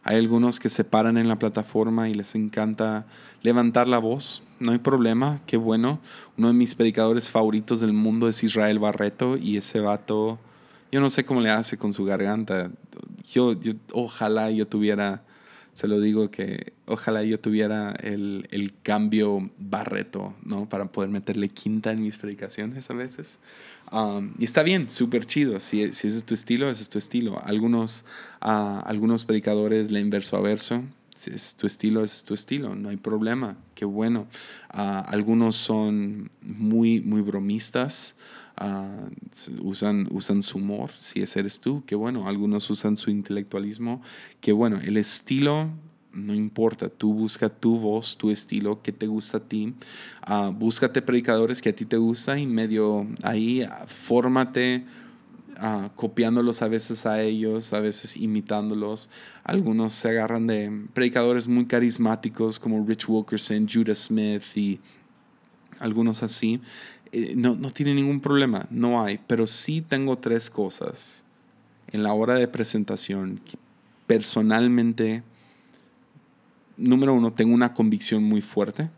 Hay algunos que se paran en la plataforma y les encanta levantar la voz. No hay problema, qué bueno. Uno de mis predicadores favoritos del mundo es Israel Barreto y ese vato, yo no sé cómo le hace con su garganta. Yo, ojalá yo tuviera se lo digo que ojalá yo tuviera el, el, cambio Barreto, ¿no? Para poder meterle quinta en mis predicaciones a veces. Um, y está bien, súper chido. Si, si, ese es tu estilo, ese es tu estilo. Algunos, uh, algunos predicadores leen verso a verso. Si es tu estilo, es tu estilo. No hay problema. Qué bueno. Uh, algunos son muy, muy bromistas. Uh, usan, usan su humor, si ese eres tú, qué bueno, algunos usan su intelectualismo, qué bueno, el estilo no importa, tú busca tu voz, tu estilo, que te gusta a ti, uh, búscate predicadores que a ti te gusta y medio ahí fórmate. Uh, copiándolos a veces a ellos, a veces imitándolos. Algunos se agarran de predicadores muy carismáticos como Rich Wilkerson, Judah Smith y algunos así. Eh, no, no tiene ningún problema, no hay, pero sí tengo tres cosas en la hora de presentación personalmente, número uno, tengo una convicción muy fuerte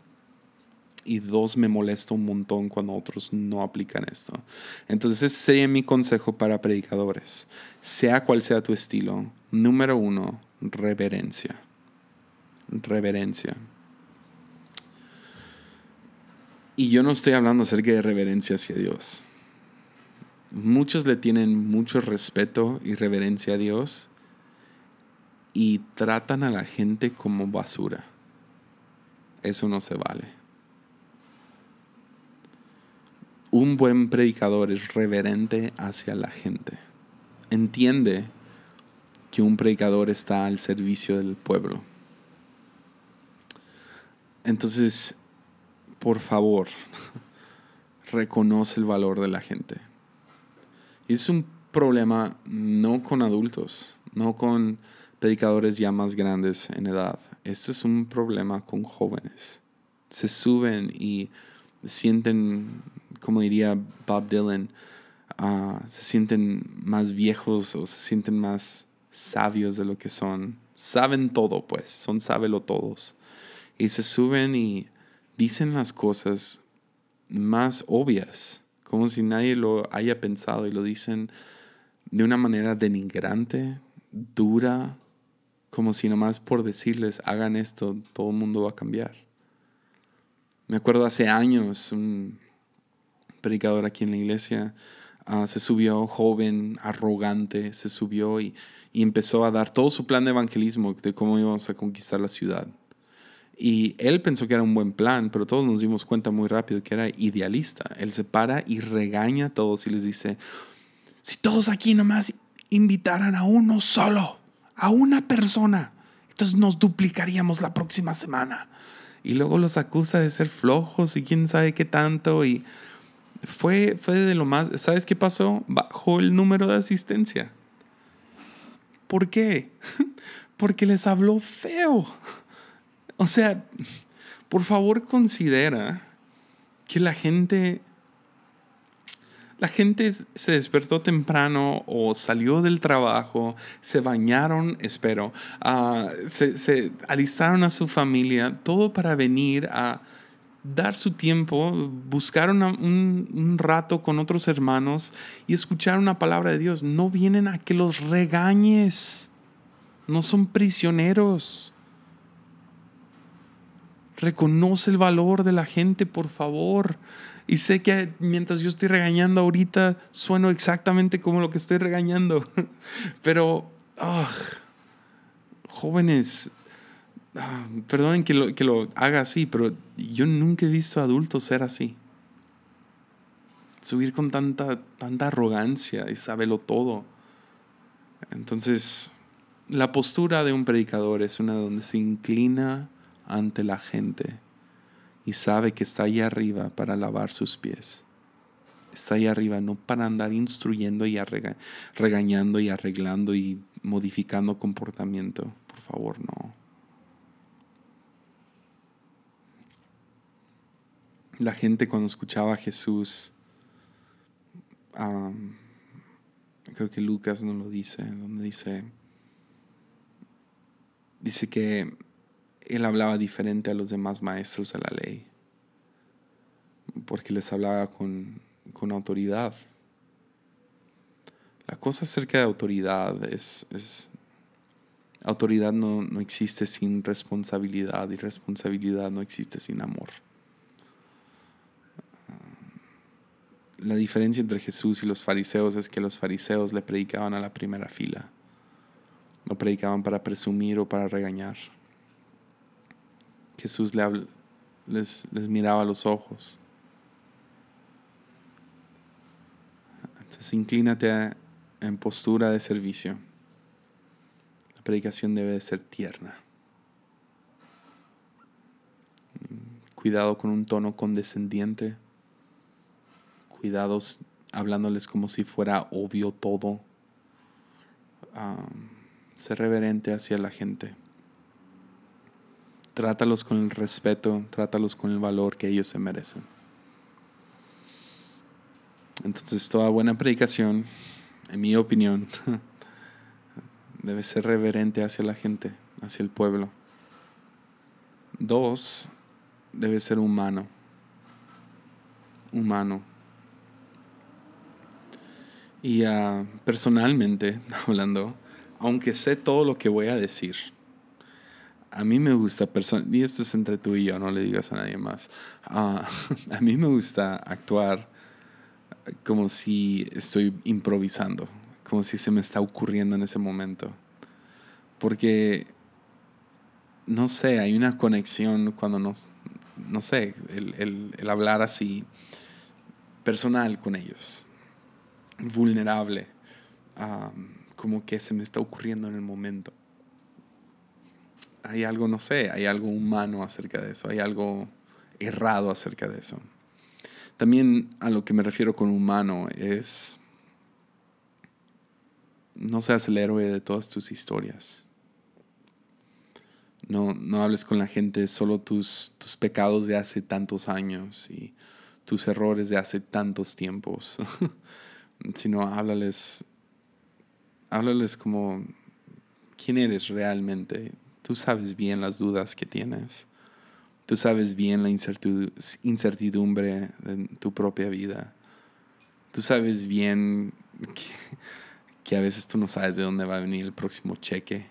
y dos, me molesta un montón cuando otros no aplican esto. Entonces ese sería mi consejo para predicadores, sea cual sea tu estilo. Número uno, reverencia. Reverencia. Y yo no estoy hablando acerca de reverencia hacia Dios. muchos le tienen mucho respeto y reverencia a Dios y tratan a la gente como basura. Eso no se vale. Un buen predicador es reverente hacia la gente. Entiende que un predicador está al servicio del pueblo. Entonces, por favor, reconoce el valor de la gente. Es un problema no con adultos, no con predicadores ya más grandes en edad. Este es un problema con jóvenes. Se suben y sienten, como diría Bob Dylan, ah, se sienten más viejos o se sienten más sabios de lo que son. Saben todo, pues, son sábelo todos. Y se suben y dicen las cosas más obvias, como si nadie lo haya pensado y lo dicen de una manera denigrante, dura, como si nomás por decirles hagan esto, todo el mundo va a cambiar. Me acuerdo hace años, un predicador aquí en la iglesia ah, se subió joven, arrogante, se subió y, y empezó a dar todo su plan de evangelismo de cómo íbamos a conquistar la ciudad. Y él pensó que era un buen plan, pero todos nos dimos cuenta muy rápido que era idealista. Él se para y regaña a todos y les dice, si todos aquí nomás invitaran a uno solo, a una persona, entonces nos duplicaríamos la próxima semana. Y luego los acusa de ser flojos y quién sabe qué tanto. Y fue, fue de lo más, ¿sabes qué pasó? Bajó el número de asistencia. ¿Por qué? Porque les habló feo. O sea, por favor considera que la gente, la gente se despertó temprano o salió del trabajo, se bañaron, espero, ah, se, alistaron a su familia, todo para venir a dar su tiempo, buscar un, un, rato con otros hermanos y escuchar una palabra de Dios. No vienen a que los regañes, no son prisioneros. Reconoce el valor de la gente, por favor. Y sé que mientras yo estoy regañando ahorita, sueno exactamente como lo que estoy regañando. Pero, ah, jóvenes, ah, perdonen que lo, que lo haga así, pero yo nunca he visto a adultos ser así. Subir con tanta, tanta arrogancia y sábelo todo. Entonces, la postura de un predicador es una donde se inclina ante la gente y sabe que está ahí arriba para lavar sus pies. Está ahí arriba no para andar instruyendo y regañando y arreglando y modificando comportamiento. Por favor, no. La gente cuando escuchaba a Jesús, creo que Lucas nos lo dice, donde dice, dice que él hablaba diferente a los demás maestros de la ley, porque les hablaba con, autoridad. La cosa acerca de autoridad es, es autoridad no, no, existe sin responsabilidad y responsabilidad no existe sin amor. La diferencia entre Jesús y los fariseos es que los fariseos le predicaban a la primera fila, no predicaban para presumir o para regañar. Jesús les, les miraba los ojos. Entonces inclínate en postura de servicio. La predicación debe de ser tierna. Cuidado con un tono condescendiente. Cuidados hablándoles como si fuera obvio todo. ser reverente hacia la gente. Trátalos con el respeto, trátalos con el valor que ellos se merecen. Entonces, toda buena predicación, en mi opinión, debe ser reverente hacia la gente, hacia el pueblo. Dos, debe ser humano. Humano. Y ah, personalmente, hablando, aunque sé todo lo que voy a decir, a mí me gusta, y esto es entre tú y yo, no le digas a nadie más, a mí me gusta actuar como si estoy improvisando, como si se me está ocurriendo en ese momento. Porque, no sé, hay una conexión cuando nos, no sé, el, hablar así personal con ellos, vulnerable, como que se me está ocurriendo en el momento. Hay algo, no sé, hay algo humano acerca de eso, hay algo errado acerca de eso. También a lo que me refiero con humano es, no seas el héroe de todas tus historias. No, no hables con la gente solo tus, tus pecados de hace tantos años y tus errores de hace tantos tiempos, sino háblales, háblales como quién eres realmente. Tú sabes bien las dudas que tienes. Tú sabes bien la incertidumbre de tu propia vida. Tú sabes bien que, a veces tú no sabes de dónde va a venir el próximo cheque.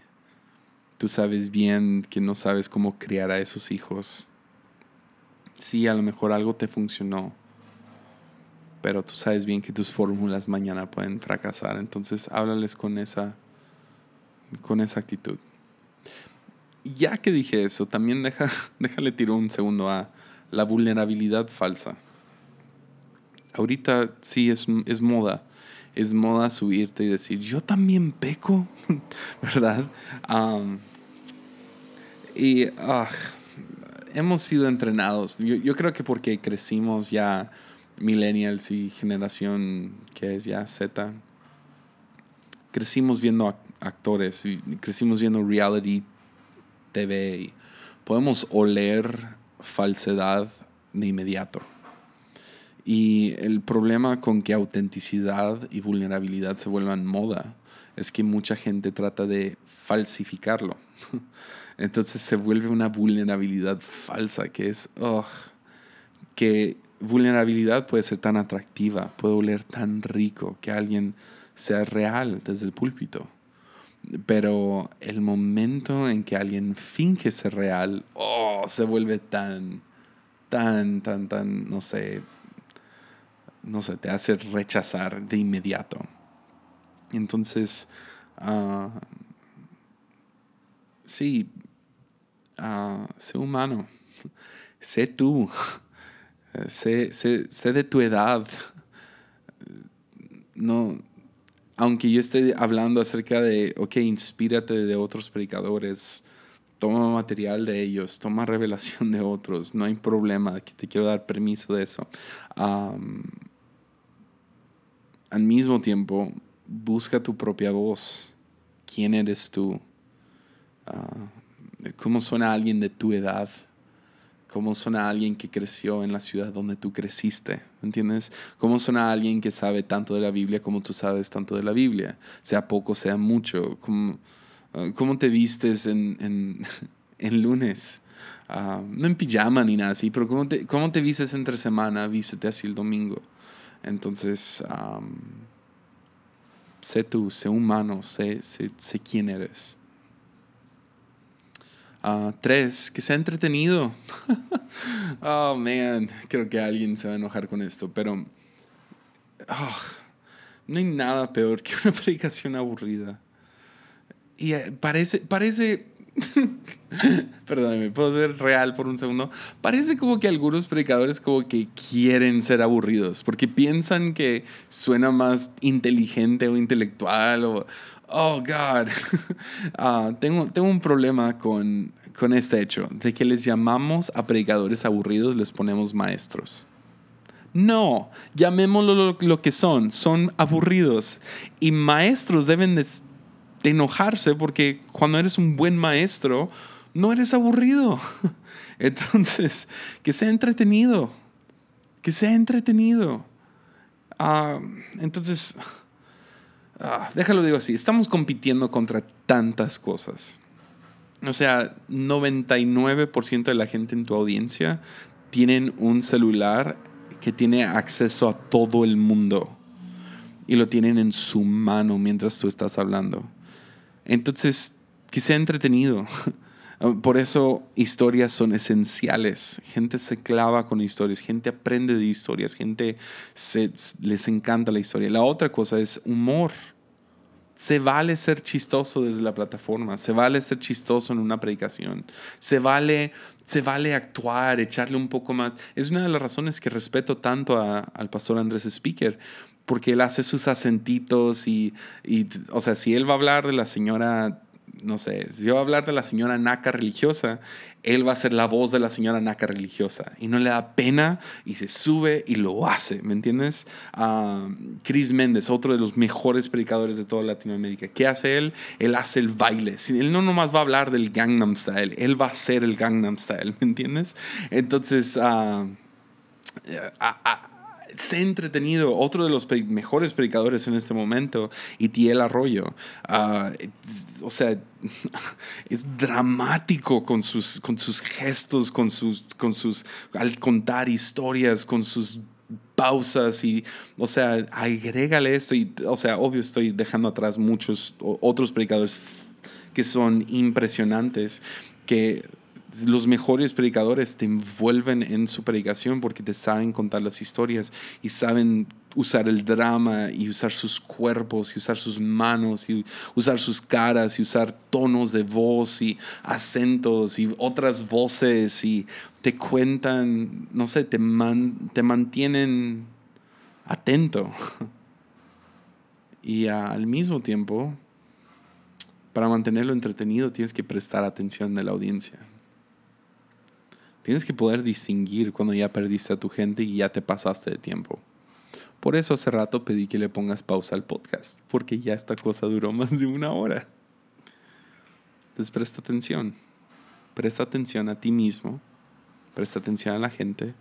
Tú sabes bien que no sabes cómo criar a esos hijos. Sí, a lo mejor algo te funcionó, pero tú sabes bien que tus fórmulas mañana pueden fracasar. Entonces, háblales con esa, con esa actitud ya que dije eso, también deja, déjale tiro un segundo a la vulnerabilidad falsa. Ahorita sí es, es moda. Es moda subirte y decir, yo también peco, ¿verdad? y ah, hemos sido entrenados. Yo, yo, creo que porque crecimos ya millennials y generación que es ya Z, crecimos viendo actores, crecimos viendo reality TV y podemos oler falsedad de inmediato. Y el problema con que autenticidad y vulnerabilidad se vuelvan moda es que mucha gente trata de falsificarlo. Entonces se vuelve una vulnerabilidad falsa que es, que vulnerabilidad puede ser tan atractiva, puede oler tan rico que alguien sea real desde el púlpito. Pero el momento en que alguien finge ser real, oh, se vuelve tan, tan, tan, tan, no sé, no sé, te hace rechazar de inmediato. Entonces, uh, sí, uh, sé humano, sé tú, sé, sé, sé de tu edad. No, aunque yo esté hablando acerca de, ok, inspírate de otros predicadores, toma material de ellos, toma revelación de otros, no hay problema, que te quiero dar permiso de eso. al mismo tiempo, busca tu propia voz. ¿Quién eres tú? Ah, ¿Cómo suena alguien de tu edad? ¿Cómo suena alguien que creció en la ciudad donde tú creciste? ¿Entiendes? ¿Cómo suena alguien que sabe tanto de la Biblia como tú sabes tanto de la Biblia? Sea poco, sea mucho. ¿Cómo, ah, cómo te vistes en, en, en lunes? Ah, no en pijama ni nada así, pero ¿cómo te, cómo te vistes entre semana? Vístete así el domingo. Entonces, sé tú, sé humano, sé, sé quién eres. Tres, que sea entretenido. oh, man, creo que alguien se va a enojar con esto, pero ah, no hay nada peor que una predicación aburrida. Y eh, parece, parece, perdóname, puedo ser real por un segundo. Parece como que algunos predicadores como que quieren ser aburridos, porque piensan que suena más inteligente o intelectual o, Oh, God. Ah, tengo, tengo un problema con, con este hecho, de que les llamamos a predicadores aburridos, les ponemos maestros. No, llamémoslo lo, que son, son aburridos. Y maestros deben de, enojarse porque cuando eres un buen maestro, no eres aburrido. Entonces, que sea entretenido, que sea entretenido. Ah, entonces, Ah, déjalo digo así, estamos compitiendo contra tantas cosas. O sea, 99% de la gente en tu audiencia tienen un celular que tiene acceso a todo el mundo y lo tienen en su mano mientras tú estás hablando. Entonces, que sea entretenido. Por eso historias son esenciales. Gente se clava con historias, gente aprende de historias, gente se, les encanta la historia. La otra cosa es humor. Se vale ser chistoso desde la plataforma, se vale ser chistoso en una predicación, se vale, se vale actuar, echarle un poco más. Es una de las razones que respeto tanto al pastor Andrés Speaker, porque él hace sus acentitos y, y, o sea, si él va a hablar de la señora no sé, si yo voy a hablar de la señora naca religiosa, él va a ser la voz de la señora naca religiosa. Y no le da pena y se sube y lo hace, ¿me entiendes? Uh, Chris Méndez, otro de los mejores predicadores de toda Latinoamérica. ¿Qué hace él? Él hace el baile. Él no nomás va a hablar del Gangnam Style, él va a hacer el Gangnam Style, ¿me entiendes? Entonces, uh, sé entretenido. Otro de los mejores predicadores en este momento, Itiel Arroyo. Ah, o sea, es dramático con sus, con sus gestos, con sus, con sus, al contar historias, con sus pausas y, o sea, agrégale esto y, o sea, obvio estoy dejando atrás muchos otros predicadores que son impresionantes, que los mejores predicadores te envuelven en su predicación porque te saben contar las historias y saben usar el drama y usar sus cuerpos y usar sus manos y usar sus caras y usar tonos de voz y acentos y otras voces y te cuentan, no sé, te, te mantienen atento. Y al mismo tiempo, para mantenerlo entretenido tienes que prestar atención de la audiencia. Tienes que poder distinguir cuando ya perdiste a tu gente y ya te pasaste de tiempo. Por eso hace rato pedí que le pongas pausa al podcast, porque ya esta cosa duró más de una hora. Entonces presta atención. Presta atención a ti mismo. Presta atención a la gente.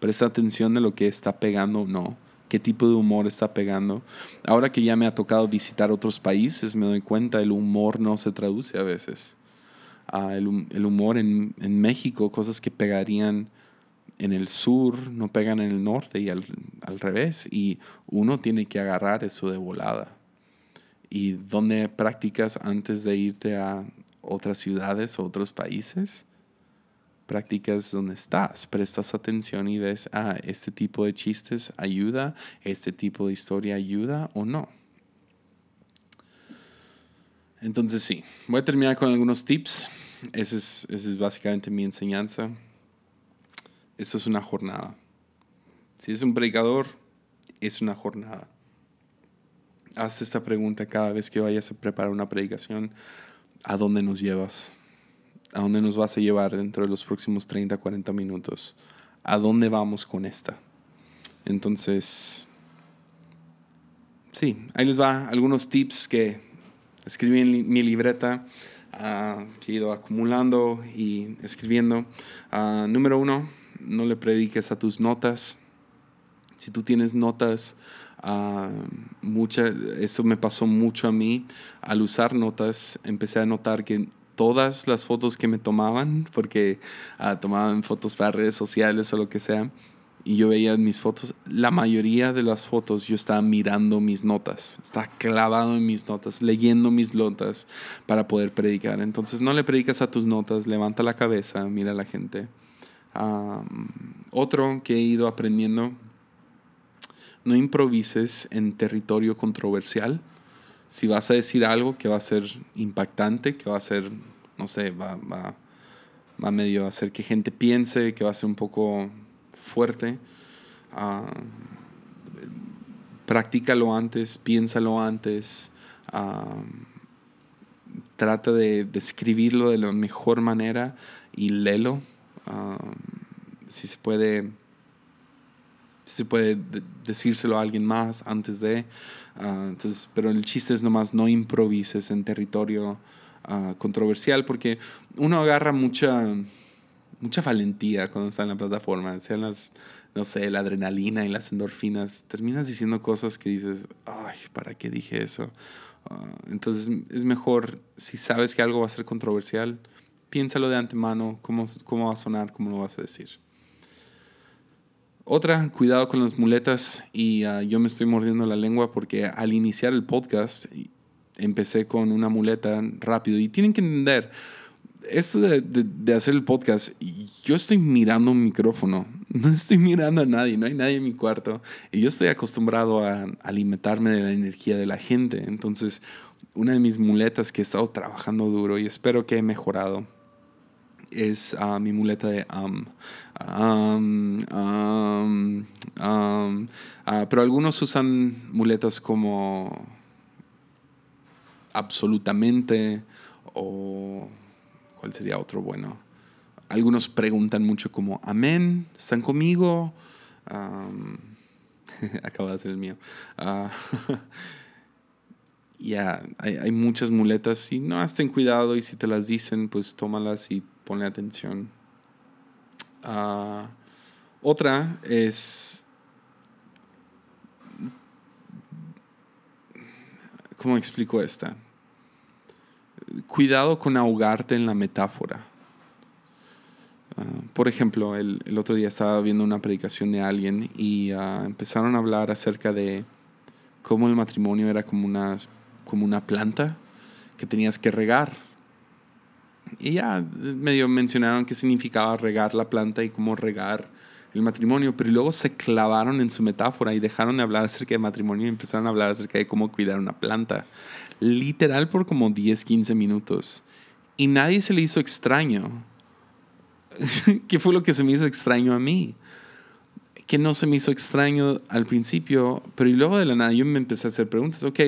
Presta atención de lo que está pegando o no. Qué tipo de humor está pegando. Ahora que ya me ha tocado visitar otros países, me doy cuenta, el humor no se traduce a veces el, humor en, México, cosas que pegarían en el sur, no pegan en el norte y al, revés. Y uno tiene que agarrar eso de volada. ¿Y dónde practicas antes de irte a otras ciudades o otros países? Practicas donde estás, prestas atención y ves, ah, este tipo de chistes ayuda, este tipo de historia ayuda o no. Entonces sí, voy a terminar con algunos tips. Esa es, es básicamente mi enseñanza. Esto es una jornada. Si es un predicador, es una jornada. Haz esta pregunta cada vez que vayas a preparar una predicación. ¿A dónde nos llevas? ¿A dónde nos vas a llevar dentro de los próximos 30, 40 minutos? ¿A dónde vamos con esta? Entonces, sí, ahí les va algunos tips que escribí en mi libreta uh, que he ido acumulando y escribiendo. Uh, número uno, no le prediques a tus notas. Si tú tienes notas, uh, mucha, eso me pasó mucho a mí. Al usar notas, empecé a notar que todas las fotos que me tomaban, porque tomaban fotos para redes sociales o lo que sea, y yo veía mis fotos, la mayoría de las fotos yo estaba mirando mis notas, estaba clavado en mis notas, leyendo mis notas para poder predicar. Entonces no le predicas a tus notas, levanta la cabeza, mira a la gente. otro que he ido aprendiendo, no improvises en territorio controversial. Si vas a decir algo que va a ser impactante, que va a ser, no sé, va, va, va medio a hacer que gente piense, que va a ser un poco fuerte. Uh, practícalo antes, piénsalo antes. Ah, trata de describirlo de la mejor manera y léelo. Ah, si se puede, si se puede decírselo a alguien más antes de. entonces, pero el chiste es nomás no improvises en territorio controversial porque uno agarra mucha mucha valentía cuando está en la plataforma, sean las, no sé, la adrenalina y las endorfinas, terminas diciendo cosas que dices, ay, ¿para qué dije eso? Ah, entonces es mejor, si sabes que algo va a ser controversial, piénsalo de antemano, cómo, cómo va a sonar, cómo lo vas a decir. Otra, cuidado con las muletas y ah, yo me estoy mordiendo la lengua porque al iniciar el podcast empecé con una muleta rápido y tienen que entender, esto de, de, hacer el podcast, yo estoy mirando un micrófono, no estoy mirando a nadie, no hay nadie en mi cuarto. Y yo estoy acostumbrado a alimentarme de la energía de la gente. Entonces, una de mis muletas que he estado trabajando duro y espero que he mejorado es ah, mi muleta de um, um, um, pero algunos usan muletas como absolutamente o cuál sería otro bueno. Algunos preguntan mucho como amén, están conmigo. acaba de ser el mío. Ah, ya, hay, muchas muletas y no, ten cuidado y si te las dicen, pues tómalas y ponle atención. Ah, otra es, ¿cómo explico esta? Cuidado con ahogarte en la metáfora. Ah, por ejemplo, el, otro día estaba viendo una predicación de alguien y ah, empezaron a hablar acerca de cómo el matrimonio era como una como una planta que tenías que regar. Y ya medio mencionaron qué significaba regar la planta y cómo regar el matrimonio, pero luego se clavaron en su metáfora y dejaron de hablar acerca de matrimonio y empezaron a hablar acerca de cómo cuidar una planta. Literal por como 10, 15 minutos. Y nadie se le hizo extraño. ¿Qué fue lo que se me hizo extraño a mí? que no se me hizo extraño al principio, pero y luego de la nada yo me empecé a hacer preguntas. Ok,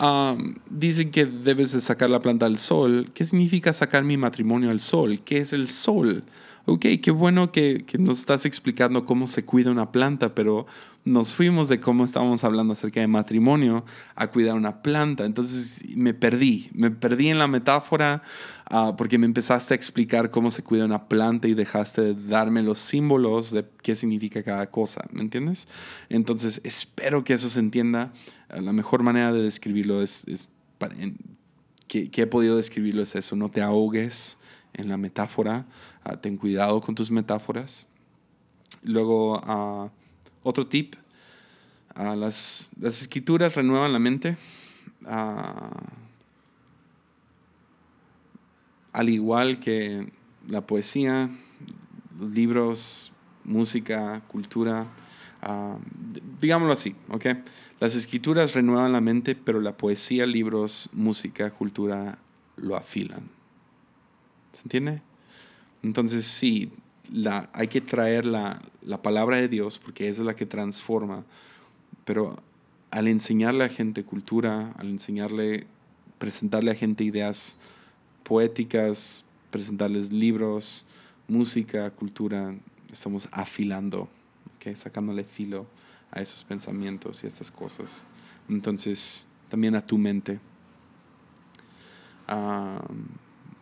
um, dicen que debes de sacar la planta al sol. ¿Qué significa sacar mi matrimonio al sol? ¿Qué es el sol? Ok, qué bueno que, que nos estás explicando cómo se cuida una planta, pero nos fuimos de cómo estábamos hablando acerca de matrimonio a cuidar una planta. Entonces me perdí, me perdí en la metáfora ah, porque me empezaste a explicar cómo se cuida una planta y dejaste de darme los símbolos de qué significa cada cosa, ¿me entiendes? Entonces espero que eso se entienda. La mejor manera de describirlo es, que, he podido describirlo es eso, no te ahogues en la metáfora, ah, ten cuidado con tus metáforas. Luego, uh, otro tip, las, las, escrituras renuevan la mente. al igual que la poesía, libros, música, cultura, digámoslo así, ¿ok? Las escrituras renuevan la mente, pero la poesía, libros, música, cultura lo afilan. ¿Se entiende? Entonces, sí, hay que traer la, palabra de Dios porque es la que transforma. Pero al enseñarle a gente cultura, al enseñarle, presentarle a gente ideas poéticas, presentarles libros, música, cultura, estamos afilando, sacándole filo a esos pensamientos y a estas cosas. Entonces, también a tu mente. Ah,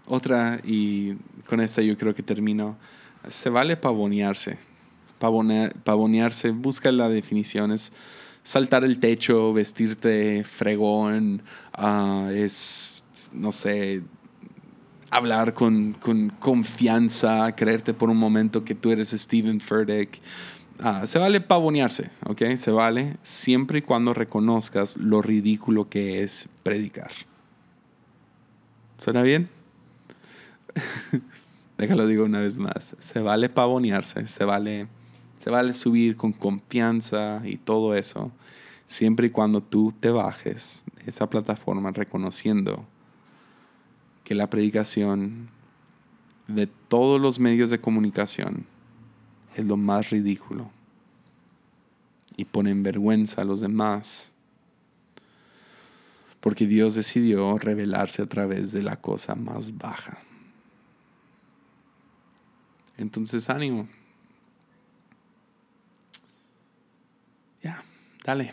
otra, y con esta yo creo que termino se vale pavonearse. pavonearse, busca la definición, es saltar el techo, vestirte fregón, ah, es, no sé, hablar con, confianza, creerte por un momento que tú eres Steven Furtick. Ah, se vale pavonearse, ¿ok? Se vale siempre y cuando reconozcas lo ridículo que es predicar. ¿Suena bien? déjalo digo una vez más, se vale pavonearse, se vale, se vale subir con confianza y todo eso, siempre y cuando tú te bajes de esa plataforma reconociendo que la predicación de todos los medios de comunicación es lo más ridículo y pone en vergüenza a los demás porque Dios decidió revelarse a través de la cosa más baja. Entonces, ánimo. Ya, dale.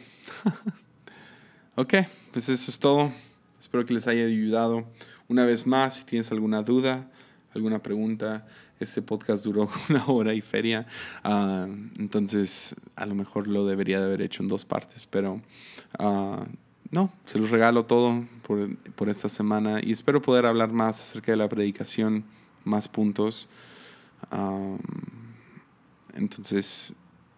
ok, pues eso es todo. Espero que les haya ayudado. Una vez más, si tienes alguna duda, alguna pregunta, este podcast duró una hora y feria. Ah, entonces, a lo mejor lo debería de haber hecho en dos partes, pero ah, no, se los regalo todo por, por esta semana y espero poder hablar más acerca de la predicación, más puntos entonces,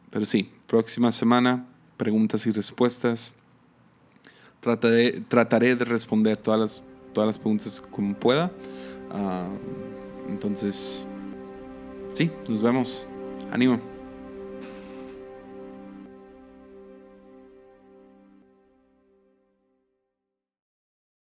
pero sí, próxima semana, preguntas y respuestas. Trataré, trataré de responder todas las, todas las preguntas como pueda. entonces, sí, nos vemos. Ánimo.